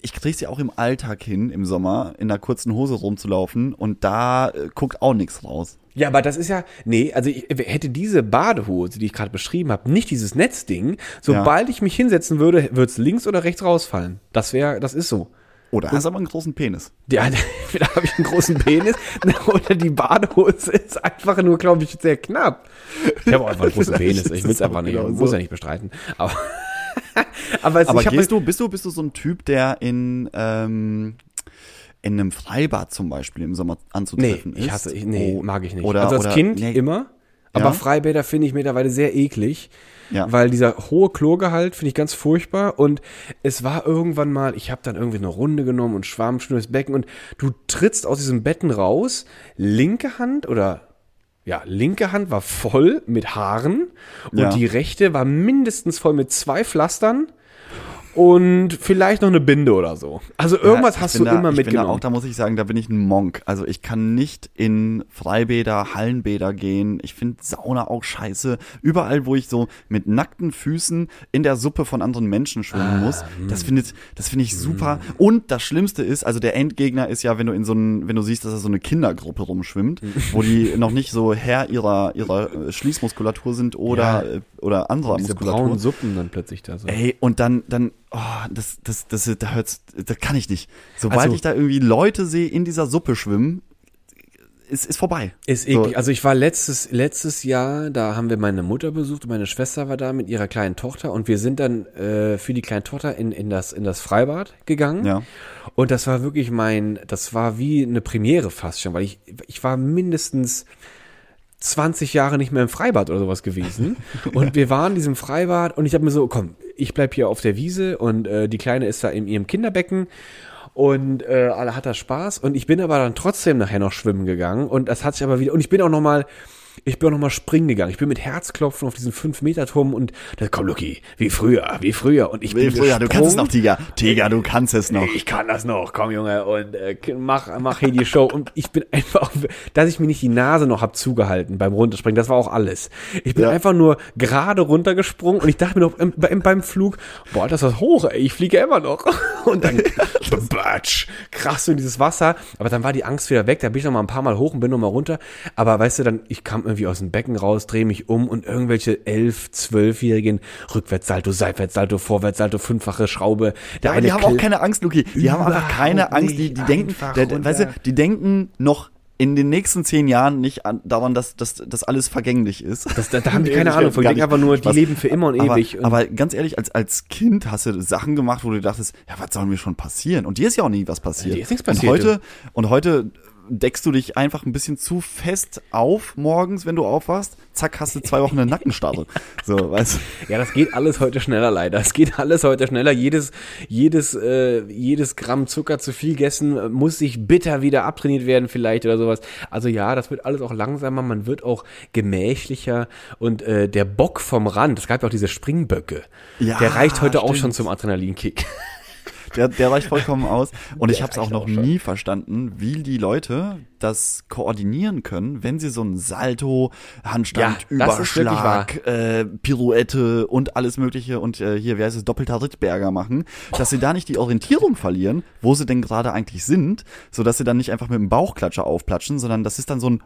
ich krieg's ja auch im Alltag hin, im Sommer, in einer kurzen Hose rumzulaufen und da äh, guckt auch nichts raus. Ja, aber das ist ja, nee, also ich hätte diese Badehose, die ich gerade beschrieben habe, nicht dieses Netzding, sobald ich mich hinsetzen würde, wird's links oder rechts rausfallen. Das wäre, das ist so. Oder hast aber einen großen Penis. Ja, entweder habe ich einen großen Penis oder die Badehose ist einfach nur, glaube ich, sehr knapp. Ich habe auch einfach einen großen Penis. Ich will es es einfach nicht. genau muss ja nicht bestreiten. Aber, aber, es, Aber ich gehst du, bist du, bist du so ein Typ, der in, ähm, in einem Freibad zum Beispiel im Sommer Nee, anzutreffen ist? ich hasse, ich, nee, Oh, mag ich nicht. Oder, also als oder, Kind nee, immer. Aber Ja? Freibäder finde ich mittlerweile sehr eklig. Ja. Weil dieser hohe Chlorgehalt finde ich ganz furchtbar. Und es war irgendwann mal, ich habe dann irgendwie eine Runde genommen und schwamm schnell ins Becken und du trittst aus diesem Betten raus, linke Hand oder ja, linke Hand war voll mit Haaren und Ja. die rechte war mindestens voll mit zwei Pflastern und vielleicht noch eine Binde oder so. Also irgendwas Ja, hast du da, immer ich Bin da mitgenommen. auch, da muss ich sagen, da bin ich ein Monk. Also ich kann nicht in Freibäder, Hallenbäder gehen. Ich finde Sauna auch scheiße. Überall, wo ich so mit nackten Füßen in der Suppe von anderen Menschen schwimmen Ah, muss, das hm. findet, das finde ich super. Und das Schlimmste ist, also der Endgegner ist ja, wenn du in so einen, wenn du siehst, dass da so eine Kindergruppe rumschwimmt, Hm. wo die noch nicht so Herr ihrer ihrer äh, Schließmuskulatur sind oder Ja. äh, oder anderer Diese Muskulatur. braunen Suppen dann plötzlich da so. Ey, und dann, dann, oh, das, das, das, da hört's, das kann ich nicht. Sobald Also- ich da irgendwie Leute sehe in dieser Suppe schwimmen, ist, ist vorbei. Ist So. eklig. Also ich war letztes, letztes Jahr, da haben wir meine Mutter besucht und meine Schwester war da mit ihrer kleinen Tochter und wir sind dann äh, für die kleine Tochter in, in, das, in das Freibad gegangen. Ja. Und das war wirklich mein, das war wie eine Premiere fast schon, weil ich, ich war mindestens 20 Jahre nicht mehr im Freibad oder sowas gewesen. Und wir waren in diesem Freibad und ich habe mir so, komm, ich bleib hier auf der Wiese und äh, die Kleine ist da in ihrem Kinderbecken und äh, alle hat da Spaß. Und ich bin aber dann trotzdem nachher noch schwimmen gegangen und das hat sich aber wieder, und ich bin auch noch mal ich bin auch noch mal springen gegangen. Ich bin mit Herzklopfen auf diesen 5-Meter-Turm und da komm, Lucky, wie früher, wie früher. Und ich bin Früher, du kannst es noch, gesprungen. Tiger. Tiger, du kannst es noch. Ich kann das noch, komm Junge und äh, mach mach hier die Show und ich bin einfach, dass ich mir nicht die Nase noch hab zugehalten beim Runterspringen, das war auch alles. Ich bin Ja. einfach nur gerade runtergesprungen und ich dachte mir noch beim, beim, beim Flug, boah, das ist hoch, ey, ich fliege immer noch und dann batsch, krass so in dieses Wasser, aber dann war die Angst wieder weg, da bin ich noch mal ein paar Mal hoch und bin noch mal runter, aber weißt du, dann ich kam irgendwie aus dem Becken raus, drehe mich um und irgendwelche elf, zwölfjährigen Rückwärtssalto, Seitwärtssalto, Vorwärtssalto, fünffache Schraube, der Aber die haben auch keine Angst, Luki. Die haben einfach keine Angst. Die, die denken, der, der, weißt du, die denken noch in den nächsten zehn Jahren nicht an, daran, dass, dass, dass alles vergänglich ist. Das, da, da haben die keine Ahnung von. Die denken einfach nur, die leben für immer und aber, ewig. Und Aber ganz ehrlich, als, als Kind hast du Sachen gemacht, wo du dachtest, ja, was soll mir schon passieren? Und dir ist ja auch nie was passiert. Dir ist nichts passiert, Und heute, und heute deckst du dich einfach ein bisschen zu fest auf morgens, wenn du aufwachst. Zack, hast du zwei Wochen eine Nackenstarre. So, weißt du? ja, das geht alles heute schneller leider. Es geht alles heute schneller. Jedes, jedes, äh, jedes Gramm Zucker zu viel gegessen äh, muss sich bitter wieder abtrainiert werden vielleicht oder sowas. Also ja, das wird alles auch langsamer. Man wird auch gemächlicher und äh, der Bock vom Rand. Es gab ja auch diese Springböcke. Ja, der reicht heute auch stimmt. schon zum Adrenalinkick. Der, der reicht vollkommen aus. Und ich Der habe es auch noch auch nie verstanden, wie die Leute das koordinieren können, wenn sie so ein Salto, Handstand, Ja, Überschlag, äh, Pirouette und alles mögliche und äh, hier, wie heißt es, doppelter Rittberger machen, dass sie da nicht die Orientierung verlieren, wo sie denn gerade eigentlich sind, so dass sie dann nicht einfach mit dem Bauchklatscher aufplatschen, sondern das ist dann so ein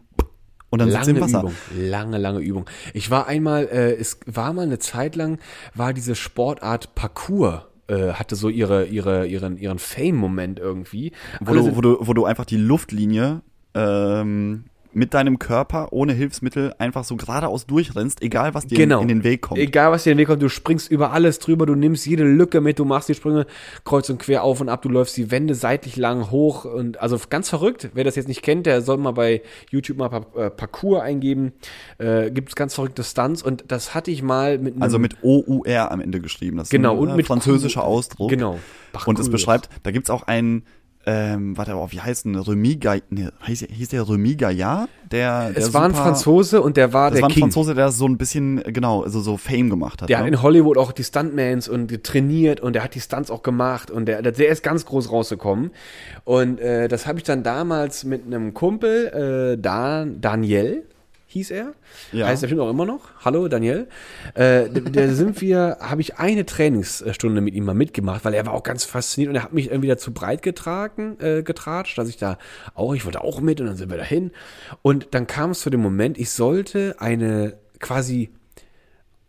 und dann sind sie im Lange Wasser. Übung, lange, lange Übung. Ich war einmal, äh, es war mal eine Zeit lang, war diese Sportart Parkour, äh, hatte so ihre, ihre, ihren, ihren Fame-Moment irgendwie. Wo du, wo, du, wo du einfach die Luftlinie ähm, mit deinem Körper ohne Hilfsmittel einfach so geradeaus durchrennst, egal was dir genau. in den Weg kommt. Egal, was dir in den Weg kommt, du springst über alles drüber, du nimmst jede Lücke mit, du machst die Sprünge kreuz und quer auf und ab, du läufst die Wände seitlich lang hoch und also ganz verrückt. Wer das jetzt nicht kennt, der soll mal bei YouTube mal äh, Parcours eingeben. Äh, Gibt es ganz verrückte Stunts und das hatte ich mal mit einem, Also mit O-U-R am Ende geschrieben. Das ist Genau, ein und äh, mit französischer Q- Ausdruck. Genau. Und es beschreibt, da gibt's auch einen ähm, warte, oh, wie heißt denn Gaillard? Nee, hieß, hieß der Remy Gaillard? Der, der Es war ein super- Franzose und der war der war ein King. Franzose, der so ein bisschen, genau, also so Fame gemacht hat. Der hat ne? in Hollywood auch die Stuntmans und trainiert und der hat die Stunts auch gemacht und der, der ist ganz groß rausgekommen. Und äh, das habe ich dann damals mit einem Kumpel, äh, Dan, Daniel hieß er, Ja. heißt er bestimmt auch immer noch. Hallo Daniel. Äh, da- sind wir, habe ich eine Trainingsstunde mit ihm mal mitgemacht, weil er war auch ganz fasziniert und er hat mich irgendwie dazu breit getragen, äh, getratscht, dass ich da auch, ich wollte auch mit und dann sind wir dahin. Und dann kam es zu dem Moment, ich sollte eine quasi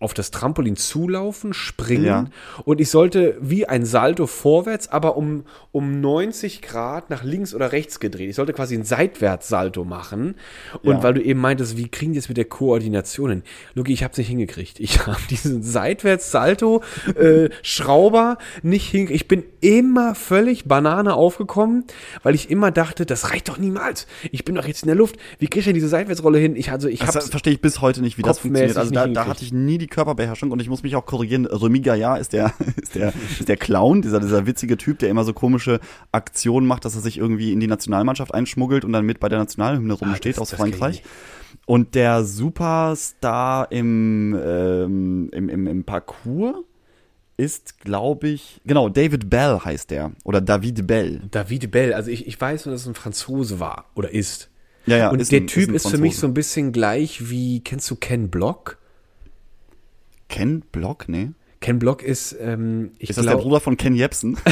auf das Trampolin zulaufen, springen Ja. und ich sollte wie ein Salto vorwärts, aber um, um 90 Grad nach links oder rechts gedreht. Ich sollte quasi ein Seitwärtssalto machen. Und Ja. weil du eben meintest, wie kriegen die das mit der Koordination hin? Luki, ich habe es nicht hingekriegt. Ich habe diesen Seitwärtssalto äh, Schrauber nicht hingekriegt. Ich bin immer völlig Banane aufgekommen, weil ich immer dachte, das reicht doch niemals. Ich bin doch jetzt in der Luft. Wie kriege ich denn diese Seitwärtsrolle hin? Ich also ich Das verstehe ich bis heute nicht, wie das funktioniert. Also da, da hatte ich nie die Körperbeherrschung und ich muss mich auch korrigieren. Remy Gaillard ist der, ist der, ist der Clown, dieser, dieser witzige Typ, der immer so komische Aktionen macht, dass er sich irgendwie in die Nationalmannschaft einschmuggelt und dann mit bei der Nationalhymne rumsteht das- aus das ich Frankreich. Und der Superstar im, ähm, im, im, im Parcours ist, glaube ich, genau, David Bell heißt der. Oder David Bell. David Bell, also ich, ich weiß nur, dass es ein Franzose war oder ist. Ja, ja, und ist der ein- Typ ist ist, für mich so ein bisschen gleich wie, kennst du Ken Block? Ken Block, nee. Ken Block ist, ähm, ich Ist das der glaube Bruder von Ken Jebsen?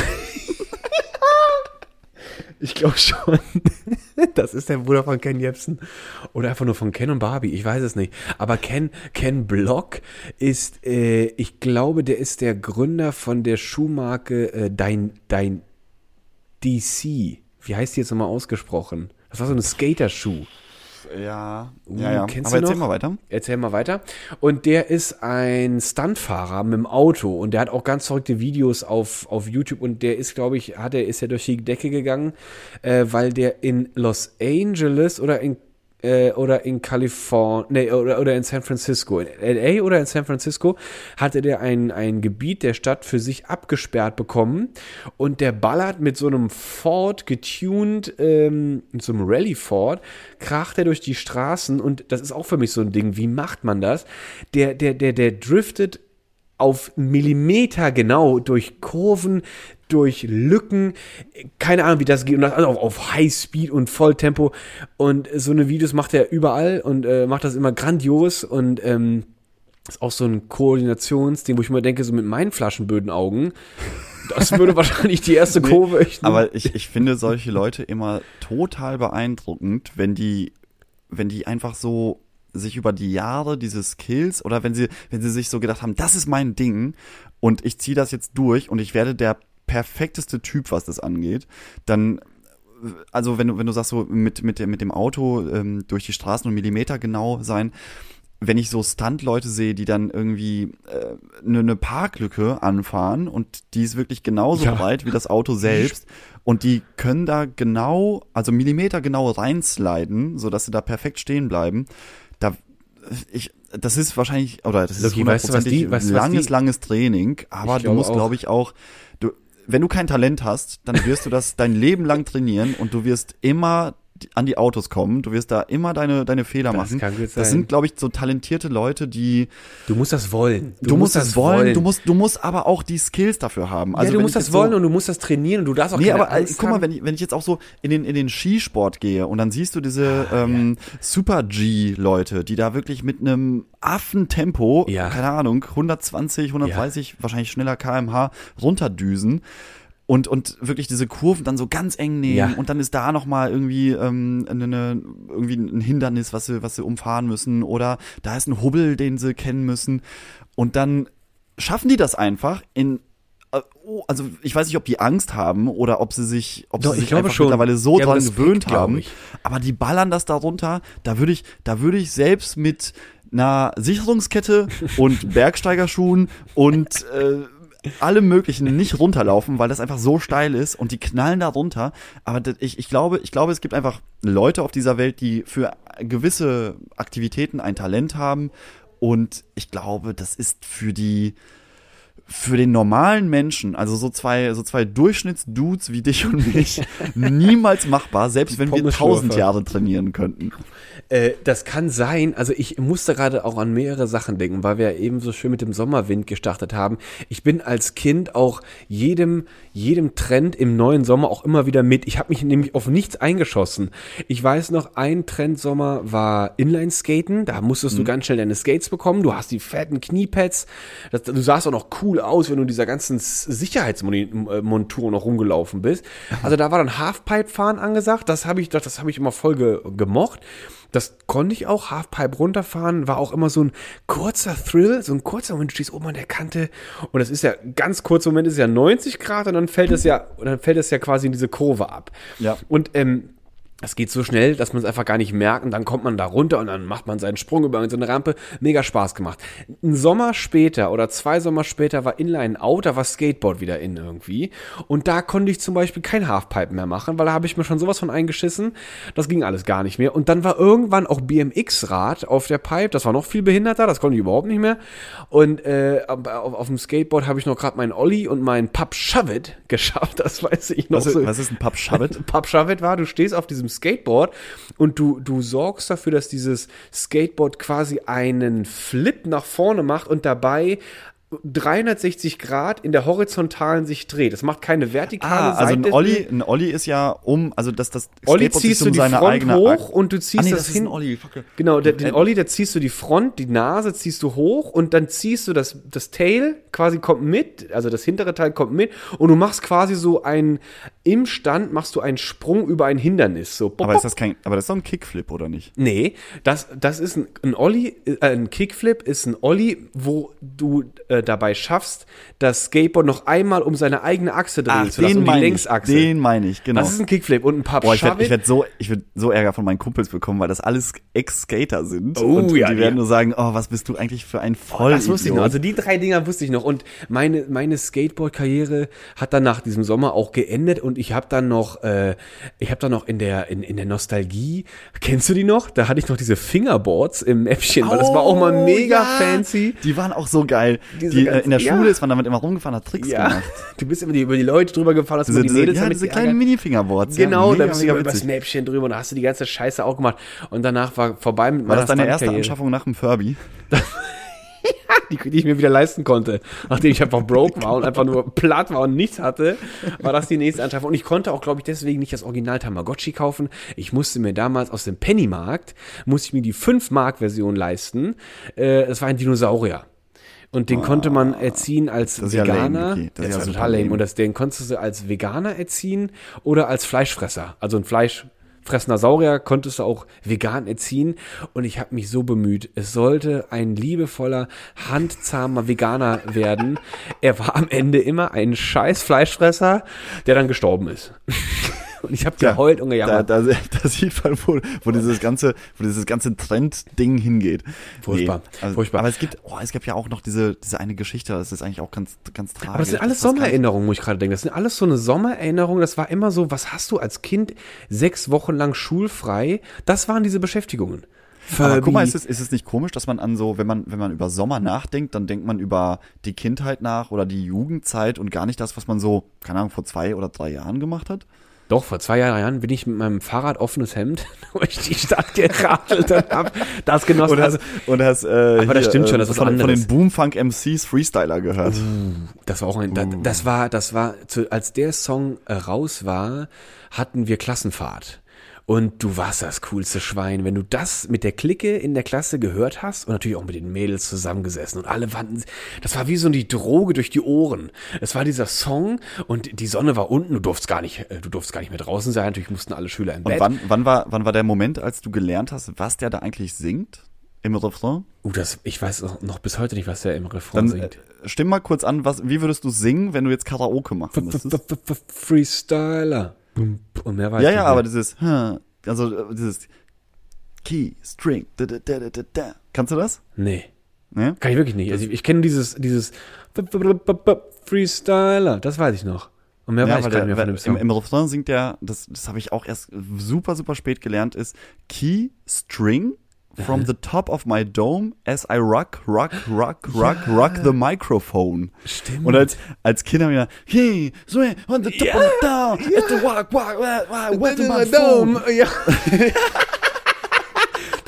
ich glaub schon. das ist der Bruder von Ken Jebsen. Oder einfach nur von Ken und Barbie, ich weiß es nicht. Aber Ken, Ken Block ist, äh, ich glaube, der ist der Gründer von der Schuhmarke äh, Dein, Dein DC. Wie heißt die jetzt nochmal ausgesprochen? Das war so ein Skaterschuh. Ja, Uh, ja, ja. kennst Aber du erzähl noch? mal weiter. Erzähl mal weiter. Und der ist ein Stuntfahrer mit dem Auto und der hat auch ganz verrückte Videos auf, auf YouTube und der ist, glaube ich, hat er ist ja durch die Decke gegangen, äh, weil der in Los Angeles oder in äh, oder in Kalifornien, nee, oder, oder in San Francisco, in LA oder in San Francisco, hatte der ein, ein Gebiet der Stadt für sich abgesperrt bekommen und der ballert mit so einem Ford getuned, ähm, mit so einem Rally Ford, kracht er durch die Straßen und das ist auch für mich so ein Ding, wie macht man das? Der, der, der, der driftet auf Millimeter genau durch Kurven, durch Lücken, keine Ahnung, wie das geht, und das also auf, Highspeed und Volltempo. Und so eine Videos macht er überall und äh, macht das immer grandios und ähm, ist auch so ein Koordinationsding, wo ich immer denke, so mit meinen Flaschenbödenaugen, das würde wahrscheinlich die erste Kurve echt. Aber ich, ich finde solche Leute immer total beeindruckend, wenn die, wenn die einfach so sich über die Jahre diese Skills oder wenn sie, wenn sie sich so gedacht haben, das ist mein Ding und ich ziehe das jetzt durch und ich werde der perfekteste Typ, was das angeht, dann also wenn du, wenn du sagst, so mit, mit, dem- mit dem Auto ähm, durch die Straßen und Millimeter genau sein, wenn ich so Stunt-Leute sehe, die dann irgendwie eine äh, ne- ne Parklücke anfahren und die ist wirklich genauso Ja. breit wie das Auto selbst und die können da genau, also Millimeter genau reinsliden, sodass sie da perfekt stehen bleiben. Da ich, das ist wahrscheinlich, oder das ist Loki, weißt du, was die- du, was langes, die- langes Training, aber du musst, glaube ich, auch, wenn du kein Talent hast, dann wirst du das dein Leben lang trainieren und du wirst immer an die Autos kommen, du wirst da immer deine, deine Fehler Das machen. kann gut Das sein. sind, glaube ich, so talentierte Leute, die, du musst das wollen. du, musst das wollen, du musst, du musst aber auch die Skills dafür haben. ja, Also du wenn musst das wollen so, und du musst das trainieren und du darfst auch Nee, keine aber äh, Angst guck mal, wenn ich, wenn ich jetzt auch so in den, in den Skisport gehe und dann siehst du diese ähm, Super-G-Leute, die da wirklich mit einem Affentempo, Ja. keine Ahnung, 120, 130, wahrscheinlich schneller kmh, runterdüsen. Und, und wirklich diese Kurven dann so ganz eng nehmen Ja. und dann ist da nochmal irgendwie, ähm, eine, eine, irgendwie ein Hindernis, was sie, was sie umfahren müssen oder da ist ein Hubbel, den sie kennen müssen und dann schaffen die das einfach in äh, oh, also ich weiß nicht, ob die Angst haben oder ob sie sich, ob Doch, sie ich sich einfach schon. mittlerweile so haben dran gewöhnt glaube haben. Aber die ballern das darunter. Da würde ich, da würde ich selbst mit einer Sicherungskette und Bergsteigerschuhen und äh, allem möglichen nicht runterlaufen, weil das einfach so steil ist und die knallen da runter. Aber ich, ich glaube, ich glaube, es gibt einfach Leute auf dieser Welt, die für gewisse Aktivitäten ein Talent haben und ich glaube, das ist für die für den normalen Menschen, also so zwei, so zwei Durchschnittsdudes wie dich und mich, niemals machbar, selbst wenn wir tausend Jahre trainieren könnten. Äh, das kann sein. Also ich musste gerade auch an mehrere Sachen denken, weil wir ja eben so schön mit dem Sommerwind gestartet haben. Ich bin als Kind auch jedem, jedem Trend im neuen Sommer auch immer wieder mit. Ich habe mich nämlich auf nichts eingeschossen. Ich weiß noch, ein Trendsommer war Inline-Skaten. Da musstest du ganz schnell deine Skates bekommen. Du hast die fetten Kniepads. Das, du sahst auch noch cool aus, wenn du in dieser ganzen Sicherheitsmontur noch rumgelaufen bist. Also da war dann Halfpipe-Fahren angesagt. Das habe ich, das, das habe ich immer voll ge, gemocht. Das konnte ich auch, Halfpipe runterfahren, war auch immer so ein kurzer Thrill, so ein kurzer Moment, du stehst oben an der Kante und das ist ja, ganz kurzer Moment ist ja 90 Grad und dann fällt es ja, und dann fällt es ja quasi in diese Kurve ab. Ja. Und ähm, das geht so schnell, dass man es einfach gar nicht merkt und dann kommt man da runter und dann macht man seinen Sprung über so eine Rampe. Mega Spaß gemacht. Ein Sommer später oder zwei Sommer später war Inline out, da war Skateboard wieder in irgendwie. Und da konnte ich zum Beispiel kein Halfpipe mehr machen, weil da habe ich mir schon sowas von eingeschissen. Das ging alles gar nicht mehr. Und dann war irgendwann auch BMX-Rad auf der Pipe, das war noch viel behinderter, das konnte ich überhaupt nicht mehr. Und äh, auf, auf dem Skateboard habe ich noch gerade meinen Olli und meinen It geschafft, das weiß ich noch Was, so. was ist ein Shove It war, du stehst auf diesem Skateboard und du, du sorgst dafür, dass dieses Skateboard quasi einen Flip nach vorne macht und dabei 360 Grad in der horizontalen sich dreht. Es macht keine vertikale Ah, also ein Seite. Olli, ein Olli ist ja um, also dass das Olli ziehst sich du um die Front hoch und du ziehst ah, nee, das, das hin. Olli. Fuck. Genau, der, den Äh, Olli, da ziehst du die Front, die Nase ziehst du hoch und dann ziehst du das, das Tail quasi kommt mit, also das hintere Teil kommt mit und du machst quasi so ein, im Stand machst du einen Sprung über ein Hindernis. So, Aber ist das kein, aber das ist doch ein Kickflip, oder nicht? Nee, das, das ist ein, ein Olli, äh, ein Kickflip ist ein Olli, wo du äh, dabei schaffst, das Skateboard noch einmal um seine eigene Achse drehen zu lassen, um die meine ich, Längsachse. den meine ich, genau. Das ist ein Kickflip und ein paar Boah, ich werde werd so, ich werd so Ärger von meinen Kumpels bekommen, weil das alles Ex-Skater sind. Oh, und ja, die ja. werden nur sagen, oh, was bist du eigentlich für ein Vollidiot. Das wusste ich noch. Also die drei Dinger wusste ich noch. Und meine, meine Skateboard-Karriere hat dann nach diesem Sommer auch geendet und ich habe dann noch, äh, ich habe dann noch in der, in, in der Nostalgie, kennst du die noch? Da hatte ich noch diese Fingerboards im Mäppchen, weil das war auch mal Oh, mega ja. fancy. Die waren auch so geil. Diese Die, äh, in der ja. Schule ist man damit immer rumgefahren, hat Tricks Ja, gemacht. du bist immer die, über die Leute drüber gefahren, hast Diese, immer die Mädels ja, damit diese kleinen Mini-Fingerboards. Genau, ja, da bist du über das. Mäppchen drüber und hast du die ganze Scheiße auch gemacht. Und danach war vorbei mit War meiner das deine erste. Anschaffung nach dem Furby? die, die ich mir wieder leisten konnte. Nachdem ich einfach broke war und einfach nur platt war und nichts hatte, war das die nächste Anschaffung. Und ich konnte auch, glaube ich, deswegen nicht das Original Tamagotchi kaufen. Ich musste mir damals aus dem Pennymarkt, musste ich mir die 5-Mark-Version leisten. Äh, Es war ein Dinosaurier. Und den konnte man erziehen als Ah, Das ist ja Veganer. lame. Das ist ja total lame. lame. Und das, den konntest du als Veganer erziehen oder als Fleischfresser. Also ein Fleischfressender Saurier konntest du auch vegan erziehen. Und ich habe mich so bemüht. Es sollte ein liebevoller, handzahmer Veganer werden. Er war am Ende immer ein scheiß Fleischfresser, der dann gestorben ist. Und ich habe geheult und Da, gejammert. da, da sieht man, wo, wo dieses ganze, wo dieses ganze Trend-Ding hingeht. Furchtbar, also, furchtbar. Aber es gibt, oh, es gibt ja auch noch diese, diese eine Geschichte, das ist eigentlich auch ganz, ganz tragisch. Aber das sind alles Sommererinnerungen, muss ich gerade denken. Das sind alles so eine Sommererinnerung. Das war immer so, was hast du als Kind sechs Wochen lang schulfrei? Das waren diese Beschäftigungen. Aber guck mal, ist es, ist es nicht komisch, dass man an so, wenn man, wenn man über Sommer nachdenkt, dann denkt man über die Kindheit nach oder die Jugendzeit und gar nicht das, was man so, keine Ahnung, vor zwei oder drei Jahren gemacht hat? Doch, vor zwei Jahren bin ich mit meinem Fahrrad offenes Hemd durch die Stadt geradelt und hab das genossen. Und hast, und hast äh, Aber das stimmt schon, das ist was von, von anderes. den Boomfunk MCs Freestyler gehört. Das war auch ein, das, das war, das war, zu, als der Song äh, raus war, hatten wir Klassenfahrt. Und du warst das coolste Schwein. Wenn du das mit der Clique in der Klasse gehört hast und natürlich auch mit den Mädels zusammengesessen und alle waren, das war wie so die Droge durch die Ohren. Es war dieser Song und die Sonne war unten, du durfst gar nicht, äh, du durfst gar nicht mehr draußen sein. Natürlich mussten alle Schüler im Und Bett. wann, wann, war, wann war der Moment, als du gelernt hast, was der da eigentlich singt im Refrain? Uh, das, ich weiß noch bis heute nicht, was der im Refrain Dann äh, singt. stimm mal kurz an, was, wie würdest du singen, wenn du jetzt Karaoke machen müsstest? Freestyler. Und mehr weiß Ja, ich ja, nicht. aber dieses, also äh, dieses Key, String, da, da, da, da, da. Kannst du das? Nee. Ne? Kann ich wirklich nicht. Also ich, ich kenne dieses, dieses Freestyler, das weiß ich noch. Und mehr weiß ich gar der, nicht mehr von dem im, Song. im Refrain singt der, das, das habe ich auch erst super, super spät gelernt, ist Key, String, from the top of my dome as I rock, rock, rock, rock, rock the microphone. Stimmt. Und als, als Kind haben wir, hey, so, on the top of the dome, as the rock, rock, rock, rock, rock my phone. Ja.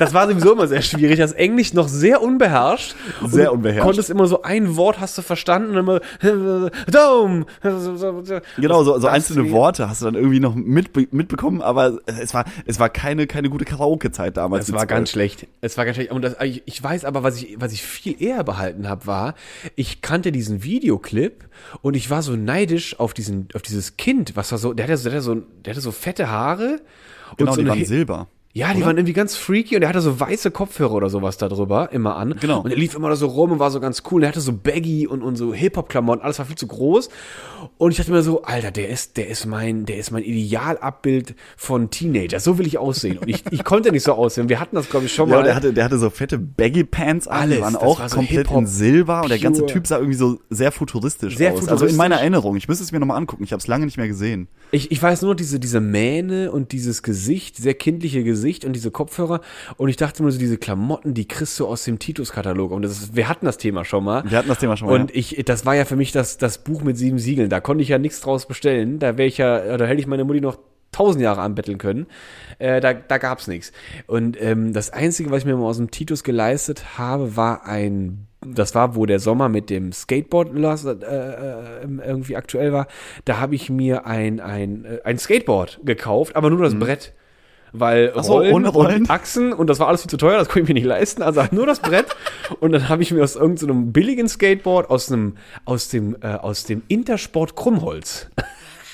Das war sowieso immer sehr schwierig. Das Englisch noch sehr unbeherrscht. Und Sehr du unbeherrscht. Konntest immer so ein Wort hast du verstanden und immer Dome. Genau, so, so einzelne Worte hast du dann irgendwie noch mitbe mitbekommen, aber es war, es war keine, keine gute Karaoke-Zeit damals. Es war ganz schlecht. Es war ganz schlecht. Und das, ich, ich weiß aber, was ich, was ich viel eher behalten habe, war, ich kannte diesen Videoclip und ich war so neidisch auf diesen, auf dieses Kind, was war so, der hatte so, der hatte so, der hatte so fette Haare. Genau, und so die waren Hi- Silber. Ja, die waren irgendwie ganz freaky und er hatte so weiße Kopfhörer oder sowas da drüber immer an. Genau. Und er lief immer da so rum und war so ganz cool. Und er hatte so Baggy und, und so Hip-Hop-Klamotten, alles war viel zu groß. Und ich dachte mir so, Alter, der ist, der ist mein, der ist mein Idealabbild von Teenager. So will ich aussehen. Und ich, ich konnte nicht so aussehen. Wir hatten das, glaube ich, schon Ja, mal. der hatte, der hatte so fette Baggy Pants an, Alles, die waren das auch war so komplett in Silber und der ganze. Typ sah irgendwie so sehr futuristisch Sehr aus. Also in futuristisch. meiner Erinnerung. Ich müsste es mir nochmal angucken. Ich habe es lange nicht mehr gesehen. Ich, ich weiß nur diese, diese Mähne und dieses Gesicht, sehr kindliche Gesicht und diese Kopfhörer. Und ich dachte mir so, diese Klamotten, die kriegst du aus dem Titus-Katalog. Und das ist, wir hatten das Thema schon mal. Wir hatten das Thema schon mal. Und ich, das war ja für mich das, das Buch mit sieben Siegeln. Da konnte ich ja nichts draus bestellen. Da wäre ich ja, da hätte ich meine Mutti noch tausend Jahre anbetteln können. Äh, da da gab's nichts. Und ähm, das Einzige, was ich mir mal aus dem Titus geleistet habe, war ein das war, wo der Sommer mit dem Skateboard äh, äh, irgendwie aktuell war. Da habe ich mir ein, ein, äh, ein Skateboard gekauft, aber nur das Brett. Weil so, Rollen, ohne Rollen? und Achsen und das war alles viel zu teuer, das konnte ich mir nicht leisten, also nur das Brett. und dann habe ich mir aus irgendeinem billigen Skateboard aus einem aus dem äh, aus dem Intersport Krummholz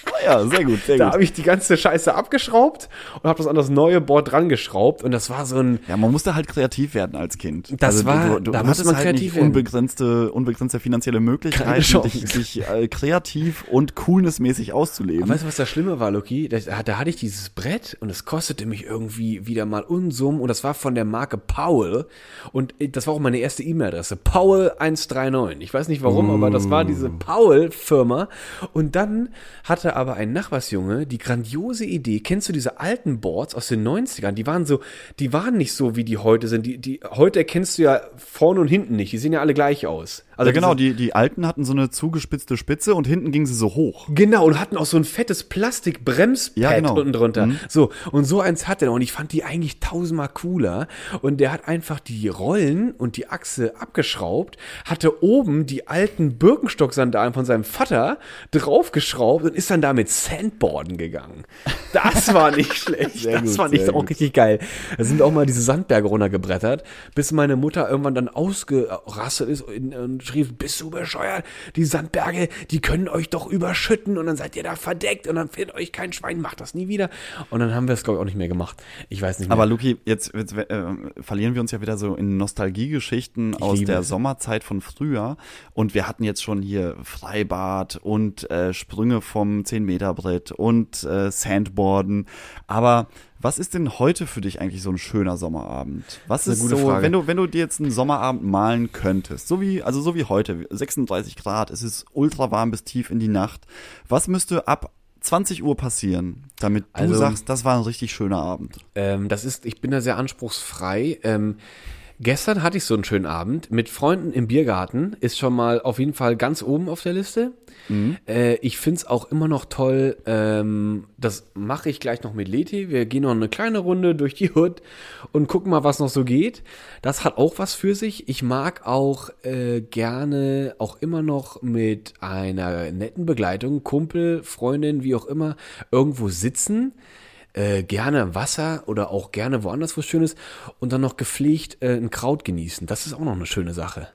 ja, sehr gut, sehr da gut. habe ich die ganze Scheiße abgeschraubt und habe das an das neue Board dran geschraubt und das war so ein Ja, man musste halt kreativ werden als Kind. Also Das war- du, du, da musste man halt kreativ nicht unbegrenzte, unbegrenzte finanzielle Möglichkeiten, dich, dich äh, kreativ und coolnessmäßig auszuleben. Aber weißt du, was das Schlimme war, Loki? Da, da hatte ich dieses Brett und es kostete mich irgendwie wieder mal Unsummen und das war von der Marke Powell und das war auch meine erste E-Mail-Adresse. Powell139. Ich weiß nicht warum, aber das war diese Powell-Firma und dann hatte aber ein Nachbarsjunge die grandiose Idee, kennst du diese alten Boards aus den 90ern? Die waren so, die waren nicht so, wie die heute sind. Die, die, heute erkennst du ja vorne und hinten nicht. Die sehen ja alle gleich aus. Also ja, genau, die, die alten hatten so eine zugespitzte Spitze und hinten gingen sie so hoch. Genau, und hatten auch so ein fettes Plastikbremspad Ja, genau. unten drunter. So, und so eins hat er und ich fand die eigentlich tausendmal cooler. Und der hat einfach die Rollen und die Achse abgeschraubt, hatte oben die alten Birkenstock-Sandalen von seinem Vater draufgeschraubt und ist dann damit Sandboarden gegangen. Das war nicht schlecht. Sehr das gut, fand ich auch gut. richtig geil. Da sind auch mal diese Sandberge runtergebrettert, bis meine Mutter irgendwann dann ausgerastet ist und, und schrieb, bist du bescheuert? Die Sandberge, die können euch doch überschütten und dann seid ihr da verdeckt und dann findet euch kein Schwein, macht das nie wieder. Und dann haben wir es, glaube ich, auch nicht mehr gemacht. Ich weiß nicht mehr. Aber Luki, jetzt, jetzt äh, verlieren wir uns ja wieder so in Nostalgiegeschichten aus der es. Sommerzeit von früher. Und wir hatten jetzt schon hier Freibad und äh, Sprünge vom 10-Meter-Brett und äh, Sandboarden. Aber was ist denn heute für dich eigentlich so ein schöner Sommerabend? Was ist ist so, Frage. wenn du, wenn du dir jetzt einen Sommerabend malen könntest, so wie, also so wie heute, 36 Grad, es ist ultra warm bis tief in die Nacht. Was müsste ab 20 Uhr passieren, damit du Also- sagst, das war ein richtig schöner Abend? Ähm, das ist, ich bin da sehr anspruchsfrei. Ähm, gestern hatte ich so einen schönen Abend mit Freunden im Biergarten. Ist schon mal auf jeden Fall ganz oben auf der Liste. Äh, ich find's auch immer noch toll. Ähm, das mache ich gleich noch mit Leti. Wir gehen noch eine kleine Runde durch die Hood und gucken mal, was noch so geht. Das hat auch was für sich. Ich mag auch äh, gerne auch immer noch mit einer netten Begleitung, Kumpel, Freundin, wie auch immer, irgendwo sitzen äh, gerne Wasser oder auch gerne woanders, wo es schön ist und dann noch gepflegt äh, ein Kraut genießen. Das ist auch noch eine schöne Sache.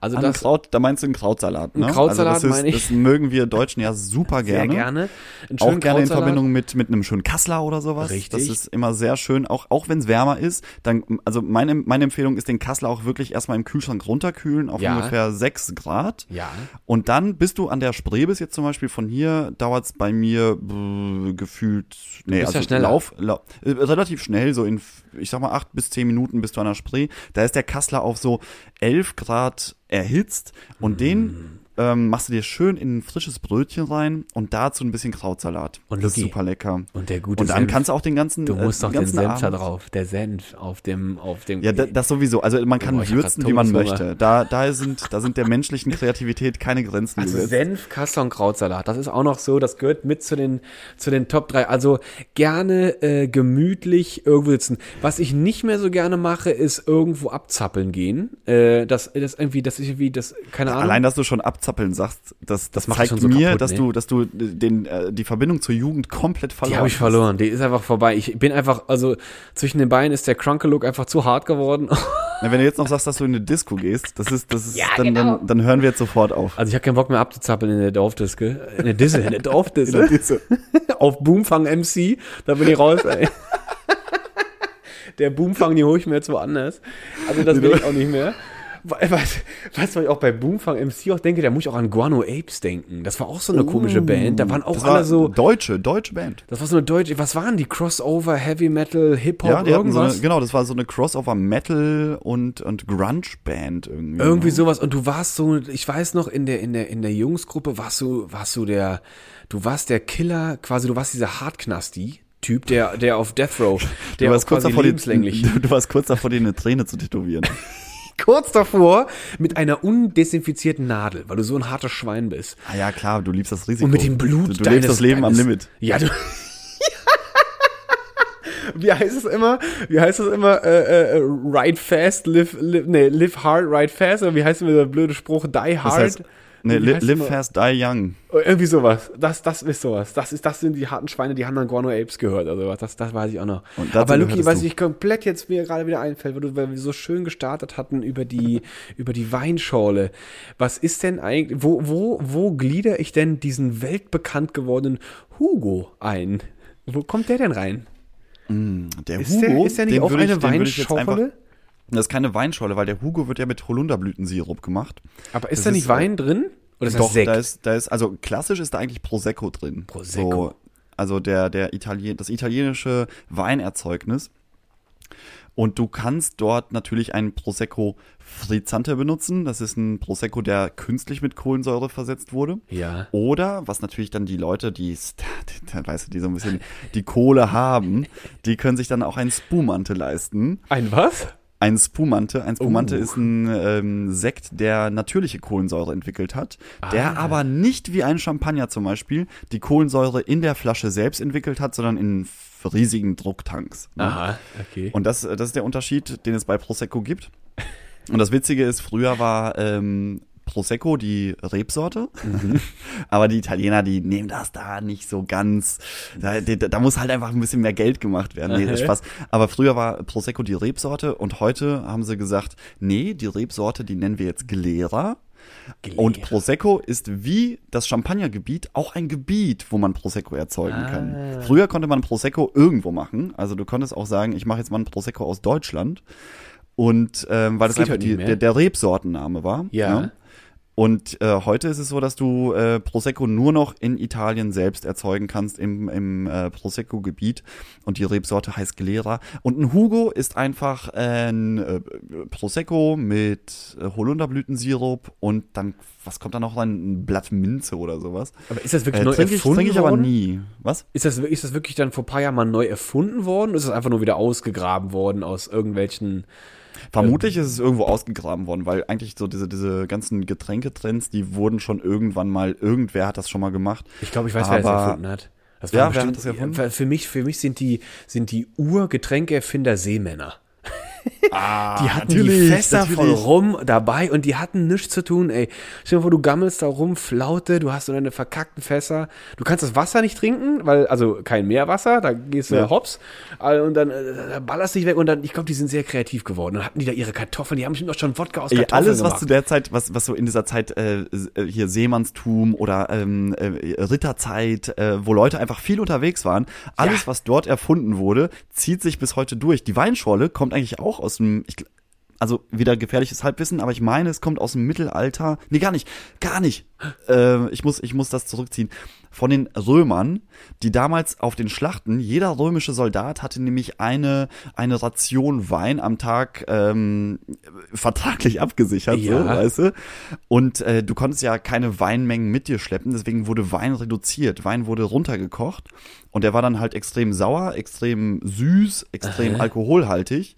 Also An das Kraut, da meinst du einen Krautsalat, ne? Ein Krautsalat also das ist, meine ich. Das mögen wir Deutschen ja super sehr gerne. gerne. Einen Auch gerne in. Verbindung mit, mit einem schönen Kassler oder sowas. Richtig. Das ist immer sehr schön, auch, auch wenn es wärmer ist. Dann, also meine, meine Empfehlung ist, den Kassler auch wirklich erstmal im Kühlschrank runterkühlen auf Ja. ungefähr 6 Grad. Ja. Und dann bist du an der Spree bist jetzt zum Beispiel von hier, dauert es bei mir äh, gefühlt, nee, bist also ja schneller. Lauf, lau, äh, relativ schnell, so in, ich sag mal, acht bis zehn Minuten bist du an der Spree. Da ist der Kassler auf so 11 Grad erhitzt und den ähm, machst du dir schön in ein frisches Brötchen rein und dazu ein bisschen Krautsalat. Und das ist Luki. super lecker. Und der gute Und dann Senf. kannst du auch den ganzen Du musst äh, doch den ganzen Senf da drauf. Der Senf auf dem, auf dem. Ja, da, das sowieso. Also man kann Boah, ich hab würzen, wie man möchte. Da, da sind, da sind der menschlichen Kreativität keine Grenzen Also gesetzt. Senf, Kassler und Krautsalat, das ist auch noch so, das gehört mit zu den, zu den Top 3. Also gerne äh, gemütlich irgendwo sitzen. Was ich nicht mehr so gerne mache, ist irgendwo abzappeln gehen. Äh, das, das irgendwie, das ist irgendwie, das, keine Ahnung. Allein, dass du schon abzappeln sagst, das, das, macht zeigt schon so mir, kaputt, dass ne? du, dass du den, äh, die Verbindung zur Jugend komplett verloren die habe ich hast. verloren, die ist einfach vorbei. Ich bin einfach, also zwischen den Beinen ist der Crunkel-Look einfach zu hart geworden. Na, wenn du jetzt noch sagst, dass du in eine Disco gehst, das ist, das ist, Ja, dann, genau. dann, dann hören wir jetzt sofort auf. Also ich habe keinen Bock mehr abzuzappeln in der Dorfdiske. In der Disse, in der Dorfdisse. In der Disse. Auf Boomfang MC, da bin ich raus, ey. Der Boomfang, die hole ich mir jetzt woanders. Also das will ich auch nicht mehr. Was, was, was ich auch bei Boomfang MC auch denke, da muss ich auch an Guano Apes denken. Das war auch so eine komische Band. Da waren auch Oh, das alle war so, Deutsche, deutsche Band. das war so eine deutsche, was waren die? Crossover, Heavy Metal, Hip-Hop, Ja, die hatten so irgendwas? eine, genau, das war so eine Crossover-Metal und, und Grunge-Band irgendwie. Irgendwie sowas. Und du warst so, ich weiß noch, in der, in der, in der Jungsgruppe warst du, warst du der, du warst der Killer, quasi, du warst dieser Hartknasti. Typ, der, der auf Death Row, der du warst kurz davor, die, lebenslänglich. du, du warst kurz davor, dir eine Träne zu tätowieren. kurz davor mit einer undesinfizierten Nadel, weil du so ein hartes Schwein bist. ah ja, klar, du liebst das Risiko. Und mit dem Blut Du, du deines, lebst das Leben am deines- Limit. Ja, du. Wie heißt es immer? Wie heißt es immer? Äh, äh, ride fast, live, live, nee, live hard, ride fast. Oder wie heißt immer der blöde Spruch? Die hard. Das heißt, nee, li live fast, die young. Irgendwie sowas. Das, das ist sowas. Das ist, das sind die harten Schweine, die haben dann Guano Apes gehört. Also. Das, das weiß ich auch noch. Aber Luki, gehörtest was ich komplett jetzt mir gerade wieder einfällt, weil, wir so schön gestartet hatten über die, über die Weinschorle. Was ist denn eigentlich, wo, wo, wo glieder ich denn diesen weltbekannt gewordenen Hugo ein? Wo kommt der denn rein? Der Ist der, ist der nicht auch ich- eine Weinschorle? Das ist keine Weinschorle, weil der Hugo wird ja mit Holunderblütensirup gemacht. Aber ist Das da nicht ist, Wein drin? Oder ist das Doch, Sekt? da ist, da ist, also klassisch ist da eigentlich Prosecco drin. Prosecco. So, also der, der Italien, das italienische Weinerzeugnis. Und du kannst dort natürlich einen Prosecco Frizzante benutzen. Das ist ein Prosecco, der künstlich mit Kohlensäure versetzt wurde. Ja. Oder, was natürlich dann die Leute, die, weißt du, die so ein bisschen die Kohle haben, die können sich dann auch einen Spumante leisten. Ein was? Ein Spumante. Ein Spumante Oh. ist ein ähm, Sekt, der natürliche Kohlensäure entwickelt hat, der Ah. aber nicht wie ein Champagner zum Beispiel die Kohlensäure in der Flasche selbst entwickelt hat, sondern in riesigen Drucktanks. ne? Aha, okay. Und das, das ist der Unterschied, den es bei Prosecco gibt. Und das Witzige ist, früher war ähm, Prosecco die Rebsorte, aber die Italiener, die nehmen das da nicht so ganz. Da, da, da muss halt einfach ein bisschen mehr Geld gemacht werden. Nee, das ist. Spaß. Aber früher war Prosecco die Rebsorte und heute haben sie gesagt, nee, die Rebsorte, die nennen wir jetzt Glera. Und Prosecco ist wie das Champagnergebiet auch ein Gebiet, wo man Prosecco erzeugen Ah. kann. Früher konnte man Prosecco irgendwo machen. Also du konntest auch sagen, ich mache jetzt mal einen Prosecco aus Deutschland. Und ähm, weil das, Das einfach die, der, der Rebsortenname war. Ja. ne? Und äh, heute ist es so, dass du äh, Prosecco nur noch in Italien selbst erzeugen kannst im, im äh, Prosecco-Gebiet. Und die Rebsorte heißt Glera. Und ein Hugo ist einfach ein äh, Prosecco mit äh, Holunderblütensirup und dann, was kommt da noch rein? Ein Blatt Minze oder sowas. Aber ist das wirklich Äh, neu trinke ich, erfunden trink ich aber worden? nie. Was? Ist das, ist das wirklich dann vor ein paar Jahren mal neu erfunden worden? Oder ist das einfach nur wieder ausgegraben worden aus irgendwelchen. Vermutlich ist es irgendwo ausgegraben worden, weil eigentlich so diese, diese ganzen Getränketrends, die wurden schon irgendwann mal, irgendwer hat das schon mal gemacht. Ich glaube, ich weiß, wer das Aber- erfunden hat. Das Ja, war wer hat bestimmt- das erfunden? Für, für mich, für mich sind die, sind die Urgetränkeerfinder Seemänner. Ah, Die hatten die Fässer voll rum dabei und die hatten nichts zu tun, ey. Stell dir vor, du gammelst da rum, Flaute, du hast so deine verkackten Fässer. Du kannst das Wasser nicht trinken, weil, also kein Meerwasser, da gehst du Ja. hops. Äh, Und dann äh, da ballerst dich weg und dann, ich glaube, die sind sehr kreativ geworden. Dann hatten die da ihre Kartoffeln, die haben bestimmt auch schon Wodka aus Ey, Kartoffeln alles, was gemacht. zu der Zeit, was, was so in dieser Zeit äh, äh, hier Seemannstum oder ähm, äh, Ritterzeit, äh, wo Leute einfach viel unterwegs waren, alles, Ja. was dort erfunden wurde, zieht sich bis heute durch. Die Weinschorle kommt eigentlich auch aus dem, ich, also wieder gefährliches Halbwissen, aber ich meine, es kommt aus dem Mittelalter. Nee, gar nicht, gar nicht. Äh, ich, muss, ich muss das zurückziehen. Von den Römern, die damals auf den Schlachten, jeder römische Soldat hatte nämlich eine, eine Ration Wein am Tag ähm, vertraglich abgesichert, Ja. so, weißt du? Und äh, du konntest ja keine Weinmengen mit dir schleppen, deswegen wurde Wein reduziert. Wein wurde runtergekocht und der war dann halt extrem sauer, extrem süß, extrem Aha. alkoholhaltig.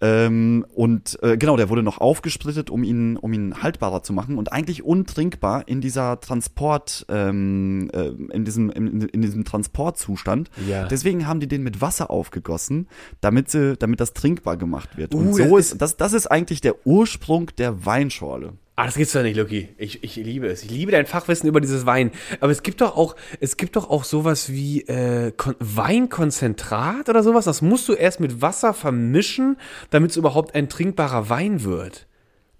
Ähm, und äh, genau, der wurde noch aufgesplittet, um ihn, um ihn haltbarer zu machen und eigentlich untrinkbar in dieser Transport, ähm, äh, in diesem, in, in diesem Transportzustand. Ja. Deswegen haben die den mit Wasser aufgegossen, damit sie, damit das trinkbar gemacht wird. Und Uh, so das ist, das, das ist eigentlich der Ursprung der Weinschorle. Ah, das gibt's doch nicht, Lucky. Ich, ich liebe es. Ich liebe dein Fachwissen über dieses Wein. Aber es gibt doch auch, es gibt doch auch sowas wie äh, Kon Weinkonzentrat oder sowas. Das musst du erst mit Wasser vermischen, damit es überhaupt ein trinkbarer Wein wird.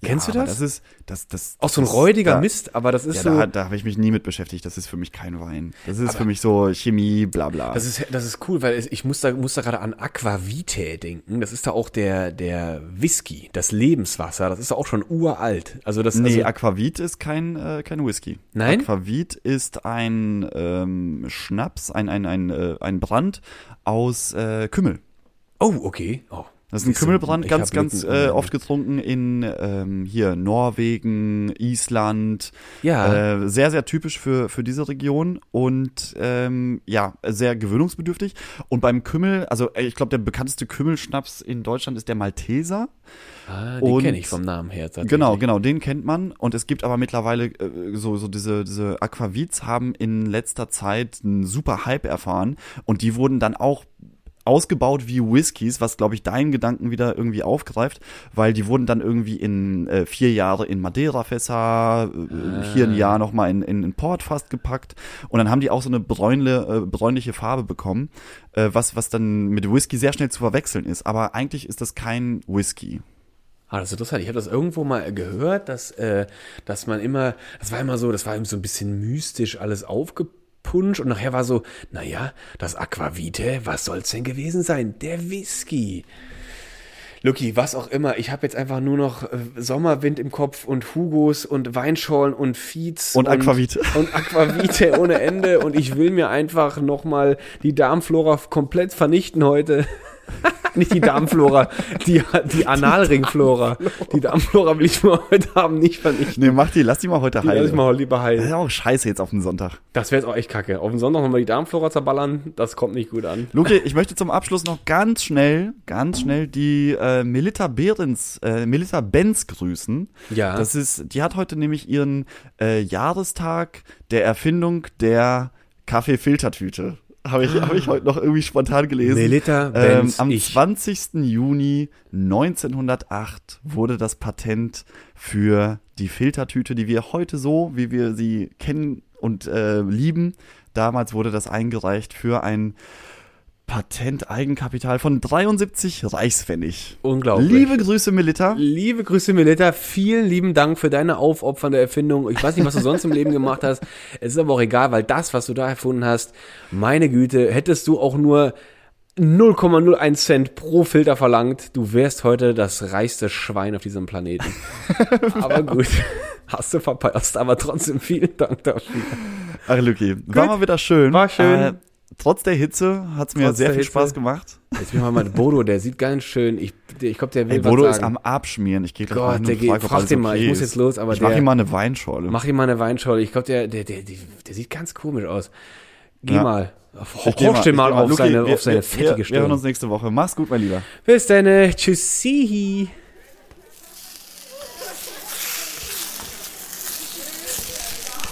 Kennst Ja, du das? Das ist, das, das, auch so ein räudiger da, Mist, aber das ist Ja, so. da, da habe ich mich nie mit beschäftigt. Das ist für mich kein Wein. Das ist für mich so Chemie, bla bla. Das ist, das ist cool, weil ich muss da, muss da gerade an Aquavitae denken. Das ist da auch der, der Whisky, das Lebenswasser. Das ist da auch schon uralt. Also das, Nee, also, Aquavit ist kein, äh, kein Whisky. Nein? Aquavit ist ein ähm, Schnaps, ein, ein, ein, äh, ein Brand aus äh, Kümmel. oh, okay. Oh. Das ist ein Kümmelbrand, ganz, ganz äh, oft getrunken in ähm, hier Norwegen, Island. Ja. Äh, sehr, sehr typisch für, für diese Region und ähm, ja, sehr gewöhnungsbedürftig. Und beim Kümmel, also äh, ich glaube, der bekannteste Kümmelschnaps in Deutschland ist der Malteser. Ah, den kenne ich vom Namen her. Genau, genau, den kennt man. Und es gibt aber mittlerweile äh, so, so diese, diese Aquavits haben in letzter Zeit einen super Hype erfahren und die wurden dann auch ausgebaut wie Whiskys, was glaube ich deinen Gedanken wieder irgendwie aufgreift, weil die wurden dann irgendwie in äh, vier Jahre in Madeira-Fässer, äh, hier ein Jahr nochmal in, in, in Portfass gepackt und dann haben die auch so eine bräunle, äh, bräunliche Farbe bekommen, äh, was, was dann mit Whisky sehr schnell zu verwechseln ist. Aber eigentlich ist das kein Whisky. Ah, das ist interessant. Ich habe das irgendwo mal gehört, dass, äh, dass man immer, das war immer so, das war eben so ein bisschen mystisch alles aufgepunscht und nachher war so, naja, das Aquavite, was soll's denn gewesen sein? Der Whisky. Lucky, was auch immer. Ich habe jetzt einfach nur noch äh, Sommerwind im Kopf und Hugos und Weinschorlen und Feeds Und Aquavit. und Aquavite ohne Ende und ich will mir einfach noch mal die Darmflora komplett vernichten heute. Nicht die Darmflora, die, die Analringflora. Die Darmflora will ich nur heute Abend nicht vernichten. Nee, mach die, lass die mal heute Die lass heilen. ich mal lieber Das heilen. ist ja auch scheiße jetzt auf den Sonntag. Das wäre jetzt auch echt kacke. Auf den Sonntag nochmal die Darmflora zerballern, das kommt nicht gut an. Luki, ich möchte zum Abschluss noch ganz schnell, ganz schnell die äh, Melita Behrens, äh, Melita Benz grüßen. Ja. Das ist, die hat heute nämlich ihren äh, Jahrestag der Erfindung der Kaffeefiltertüte. Habe ich, hab ich heute noch irgendwie spontan gelesen. Melita ähm, Benz, Am ich. 20. Juni 1908 wurde das Patent für die Filtertüte, die wir heute so, wie wir sie kennen und äh, lieben, damals wurde das eingereicht für ein Patent-Eigenkapital von 73 Reichspfennig. Unglaublich. Liebe Grüße, Melita. Liebe Grüße, Melita. Vielen lieben Dank für deine aufopfernde Erfindung. Ich weiß nicht, was du sonst im Leben gemacht hast. Es ist aber auch egal, weil das, was du da erfunden hast, meine Güte, hättest du auch nur 0,01 Cent pro Filter verlangt, du wärst heute das reichste Schwein auf diesem Planeten. aber gut, hast du verpasst, aber trotzdem vielen Dank dafür. Ach, Luki, war mal wieder schön. War schön. Äh, trotz der Hitze hat es mir Trotz sehr viel Hitze. Spaß gemacht. Jetzt bin ich mal mit Bodo, der sieht ganz schön, ich, ich glaube, der will Ey, Bodo was ist sagen. am Abschmieren. Ich gehe gleich Gott, mal der geht- frag, frag den mal, ich okay muss jetzt los, aber ich mach der- ihm mal eine Weinschorle. Mach ihm mal eine Weinschorle. Ich glaube, der, der, der, der, der sieht ganz komisch aus. Geh Ja. mal. Horch den mal geh auf Luki, seine, wir, auf seine wir, fettige wir, wir hören Stirn. uns nächste Woche. Mach's gut, mein Lieber. Bis dann. Tschüssi.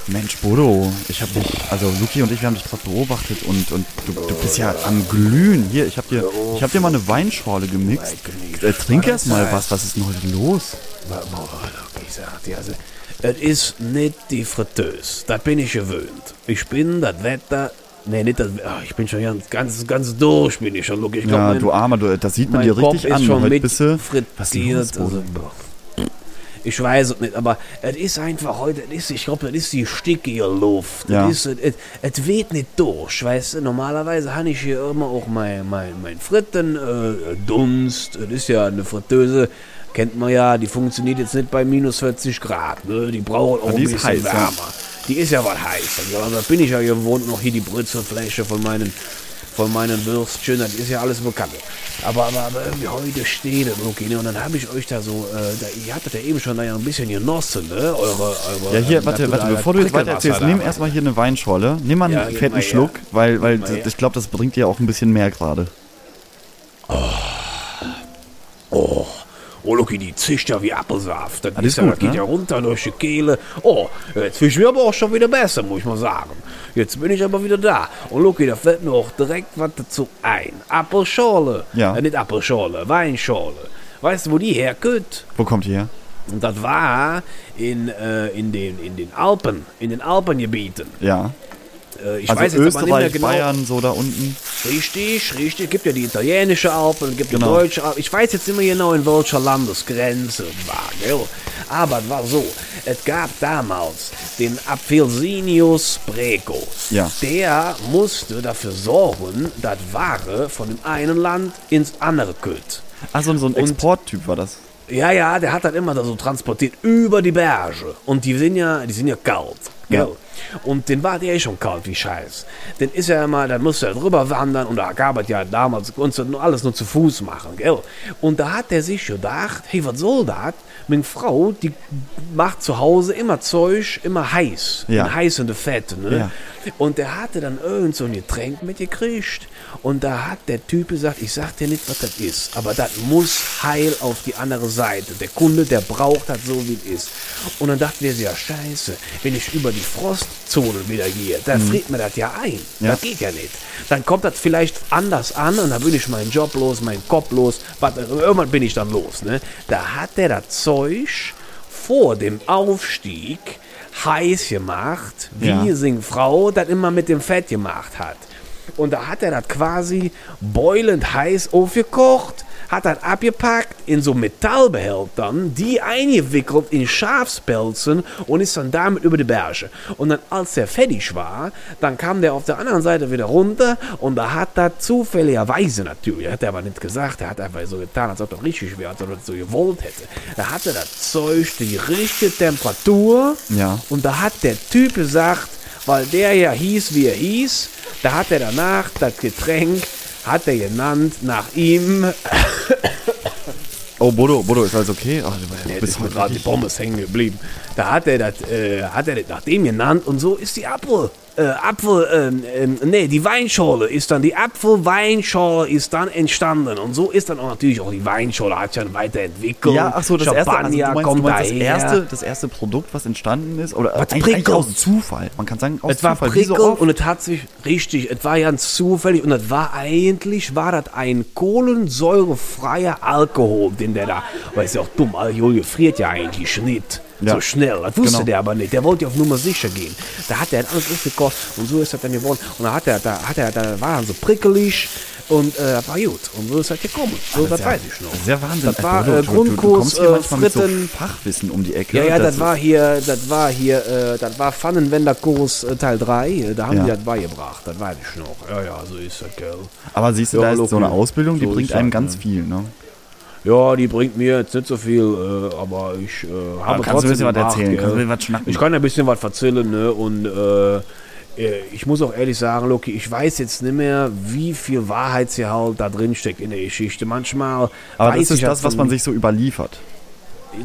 Mensch, Bodo, ich hab dich, also Luki und ich, wir haben dich gerade beobachtet und, und du, du bist ja am Glühen. Hier, ich hab dir, ich hab dir mal eine Weinschorle gemixt. Äh, trink erst mal was, was ist denn heute los? Also, es ist nicht die Fritteuse. Das bin ich gewöhnt. Ich bin das Wetter. Nee, nicht das Ach, Ich bin schon ganz, ganz, ganz durch, bin ich schon. Look, ich glaub, Ja, mein, du Armer, du, das sieht man dir Kopf richtig ist an. schon Heute mit bist du, was ist los? Also. Ich weiß es nicht, aber es ist einfach heute, es ist, ich glaube, das ist die stickige Luft. Ja. Es, ist, es, es weht nicht durch, weißt du. Normalerweise habe ich hier immer auch mein, mein, mein Fritten, äh, Dunst. Es ist ja eine Fritteuse. kennt man ja, die funktioniert jetzt nicht bei minus 40 Grad. Ne? Die braucht auch die ein bisschen heiß, ja. wärmer. Die ist ja was heiß. Also, da bin ich ja gewohnt, noch hier die Brützelfläche von meinen, von meinen Würstchen, das ist ja alles bekannt. Aber, aber, aber irgendwie heute steht es, okay, ne? und dann habe ich euch da so, äh, da, ihr hattet ja eben schon da ja ein bisschen genossen, ne? Eure, eure, Ja, hier, ähm, warte, warte, bevor du jetzt weiter erzählst, nimm erstmal hier eine Weinscholle. Nimm mal einen Ja, fetten mal. Schluck, weil, weil ich glaube, das bringt dir auch ein bisschen mehr gerade. Oh, oh, Lucky, die zischt ja wie Apfelsaft. Das, ist ja, gut, das geht ne? ja runter durch die Kehle. Oh, jetzt fühle ich mich aber auch schon wieder besser, muss ich mal sagen. Jetzt bin ich aber wieder da. Und Lucky, da fällt mir auch direkt was dazu ein. Apfelschorle. Ja. Äh, nicht Apfelschorle, Weinschorle. Weißt du, wo die herkommt? Wo kommt die her? Und das war in, äh, in, den, in den Alpen, in den Alpengebieten. Ja. Äh, ich Also weiß jetzt aber nicht mehr genau. Bayern, so da unten. Richtig, richtig. Gibt ja die italienische Alpen, gibt Genau. die deutsche Alpen. Ich weiß jetzt immer genau, in welcher Landesgrenze es war, gell? Aber es war so, es gab damals den Apfelsinius Preco. Ja. Der musste dafür sorgen, dass Ware von dem einen Land ins andere kommt. Also so ein Exporttyp war das. Ja, ja, der hat das immer da so transportiert über die Berge. Und die sind ja, die sind ja kalt, gell? Ja. Und den war der schon kalt wie Scheiß. Den ist er immer, dann musste er drüber wandern und da gab es ja damals, uns alles nur zu Fuß machen, gell? Und da hat er sich gedacht, hey, was soll das? Meine Frau, die macht zu Hause immer Zeug, immer heiß. Ja. In heißende Fette, ne? Ja. Und der hatte dann irgend so ein Getränk mitgekriegt. Und da hat der Typ gesagt, ich sag dir nicht, was das ist, aber das muss heil auf die andere Seite. Der Kunde, der braucht das so, wie es ist. Und dann dachten wir, ja scheiße, wenn ich über die Frostzone wieder gehe, dann friert mir das ja ein. Ja. Das geht ja nicht. Dann kommt das vielleicht anders an und dann bin ich meinen Job los, meinen Kopf los. Was, irgendwann bin ich dann los. Ne? Da hat der das Zeug vor dem Aufstieg heiß gemacht, wie Ja. Frau das immer mit dem Fett gemacht hat. Und da hat er das quasi boilend heiß aufgekocht, hat das abgepackt in so Metallbehältern, die eingewickelt in Schafspelzen und ist dann damit über die Berge. Und dann, als er fertig war, dann kam der auf der anderen Seite wieder runter und da hat er zufälligerweise natürlich, hat er aber nicht gesagt, er hat einfach so getan, als ob das richtig wäre, als ob er das so gewollt hätte. Da hatte das Zeug die richtige Temperatur Ja. und da hat der Typ gesagt, weil der ja hieß, wie er hieß, da hat er danach das Getränk, hat er genannt nach ihm. Oh, Bodo, Bodo, ist alles okay? Ach, Jetzt bist ist mir gerade die Pommes hängen geblieben. Da hat er das, äh, hat er das nach dem genannt und so ist die Apfel, äh, Apfel, ähm, ähm, nee, die Weinschorle ist dann, die Apfelweinschorle ist dann entstanden und so ist dann auch natürlich auch die Weinschorle, hat sich dann weiterentwickelt. Ja, ach so, das erste, also Champagner meinst, kommt meinst das, erste, das erste Produkt, was entstanden ist? Oder Was eigentlich, eigentlich aus Zufall. Man kann sagen, aus Es war Zufall. wie so prickelnd oft. und es hat sich richtig, es war ganz zufällig und es war eigentlich, war das ein kohlensäurefreier Alkohol, den der da, weil ist ja auch dumm, Alkohol gefriert ja eigentlich nicht Ja. so schnell. Das wusste Genau. der aber nicht. Der wollte auf Nummer sicher gehen. Da hat er alles aufgekocht und so ist das dann geworden. Und da hat er, da hat er, da war er so prickelig und äh, das war gut. Und so ist das gekommen. So, das ja- weiß ich noch. Das ja Wahnsinn. Das war äh, du, du, du Grundkurs, hier äh, mit so Fritten. Fachwissen um die Ecke. Ja, ja, das, ist- war hier, das war hier, äh, das war Pfannenwenderkurs äh, Teil 3. Da haben Ja. die das beigebracht, das weiß ich noch. Ja, ja, so ist das, gell. Aber siehst du, Ja, da ist so eine Ausbildung, die So bringt einem das, ganz viel, ne? Ja, die bringt mir jetzt nicht so viel, äh, aber ich äh, habe kannst du ein bisschen was gemacht, erzählen? gell. Kannst du was schnacken? Ich kann ein bisschen was erzählen, ne, und äh, äh, ich muss auch ehrlich sagen, Loki, ich weiß jetzt nicht mehr, wie viel Wahrheitsgehalt da drin steckt in der Geschichte. Manchmal Aber weiß das ist ich halt das, was man sich so überliefert.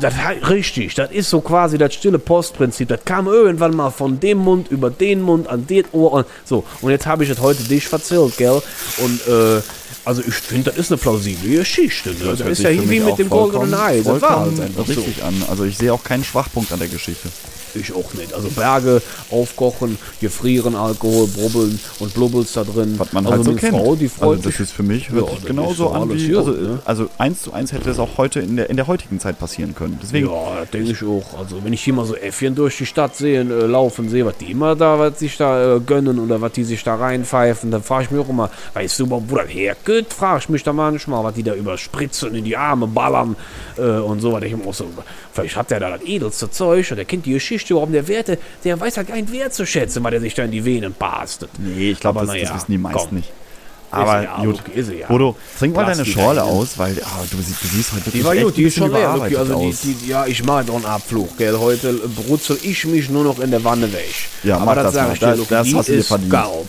Das, richtig, das ist so quasi das stille Postprinzip. Das kam irgendwann mal von dem Mund über den Mund an den Ohr und so. Und jetzt habe ich es heute dich verzählt, gell? Und äh, also ich finde, das ist eine plausible Geschichte. Ne? Das, hört ist ja wie mit dem goldenen Ei. Das war halt einfach so. richtig an. Also ich sehe auch keinen Schwachpunkt an der Geschichte. Ich auch nicht. Also Berge aufkochen, gefrieren, Alkohol, brubbeln und blubbelst da drin. Was man also halt so kennt. Frau, die freut also das ist für mich hört Ja, sich das genauso an wie, gut, also, ne? also eins zu eins hätte es auch heute in der, in der heutigen Zeit passieren können. Deswegen, Ja, das denke ich auch. Also wenn ich hier mal so Äffchen durch die Stadt sehe, äh, laufen sehe, was die immer da, was sich da äh, gönnen oder was die sich da reinpfeifen, dann frage ich mich auch immer, weißt du überhaupt, wo das hergeht? Frage ich mich da manchmal, was die da überspritzen, in die Arme ballern äh, und so. was ich auch so, vielleicht hat der da das edelste Zeug oder der kennt die Geschichte überhaupt, der Werte, der weiß halt gar nicht wertzuschätzen, weil der sich da in die Venen pastet. nee, ich glaube, das, das naja, wissen die meisten komm. nicht. Aber ja, gut. okay, ja. Bodo, trink mal deine Schorle aus, weil ah, du, sie- du siehst heute wirklich Die war echt gut, die ist schon leer. überarbeitet Also aus. die, die, ja, ich mache doch einen Abflug, gell. Heute brutzel ich mich nur noch in der Wanne weg. Ja, mach Aber das sag mal. ich dir, Das- das die hast du dir verdient. Geil.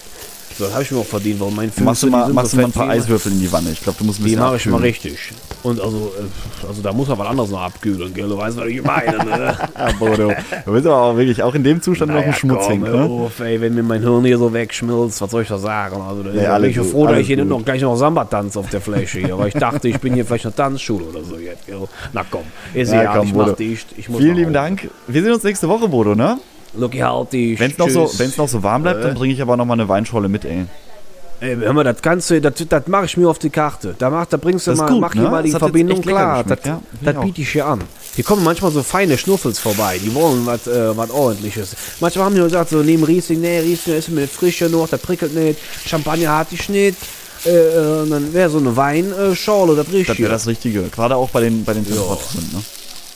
Das habe ich mir auch verdient, weil mein Machst du die mal, machst du mal ein paar Eiswürfel in die Wanne. Ich glaube, du musst ein Die bisschen mache ich mal richtig. Und also, äh, also da muss man was anderes noch abkühlen, gell? Du weißt, was ich meine, ne? Ja, Bodo. Du bist aber auch wirklich auch in dem Zustand noch Naja, ein Schmutzing, komm, hör ne? auf, ey, wenn mir mein Hirn hier so wegschmilzt, was soll ich da sagen? Also, da Ja, bin ich froh, dass ich hier gut. noch gleich noch Samba tanze auf der Fläche hier, weil ich dachte, ich bin hier vielleicht eine Tanzschule oder so jetzt. Gell? Na komm, ist Ja, ja, komm, ich mach dicht. Ich muss Vielen lieben. Dank. Wir sehen uns nächste Woche, Bodo, ne? Lucky, halt dich. Wenn es noch, so, noch so warm bleibt, dann bringe ich aber noch mal eine Weinschorle mit, ey. Ey, hör mal, das Ganze, das, das mache ich mir auf die Karte. Da, mach, da bringst du Das mal, gut, mach hier ne? mal die Das Verbindung klar. Das, ja. Das biete ich hier an. Hier kommen manchmal so feine Schnuffels vorbei, die wollen was äh, was ordentliches. Manchmal haben die gesagt, so neben Riesling, nee, Riesling ist mir nicht frischer noch, der prickelt nicht, Champagner hatte ich nicht. Äh, äh, dann wäre so eine Weinschorle, das riecht Das wäre das Richtige. Gerade auch bei den, bei den Temperaturen, ne?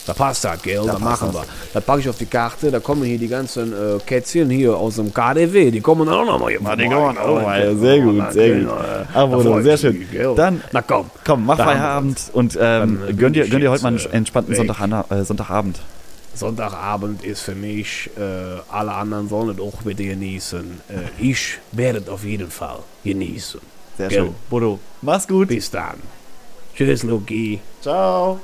Da passt das, gell? Da, machen das. wir. Da packe ich auf die Karte, da kommen hier die ganzen äh, Kätzchen hier aus dem KDW, die kommen auch noch mal hier Ah, die kommen auch mal. Sehr gut, Ja, sehr gut. ich sehr schön. gell? Dann- Na komm. Komm, mach Feierabend und ähm, Dann, äh, gönn, dir, gönn dir heute mal einen äh, entspannten. Sonntag, äh, Sonntagabend. Sonntagabend ist für mich, äh, alle anderen sollen es auch bitte genießen. Äh, ich werde es auf jeden Fall genießen. Sehr Gell? schön. Bodo, mach's gut. Bis dann. Tschüss, Luki. Ciao.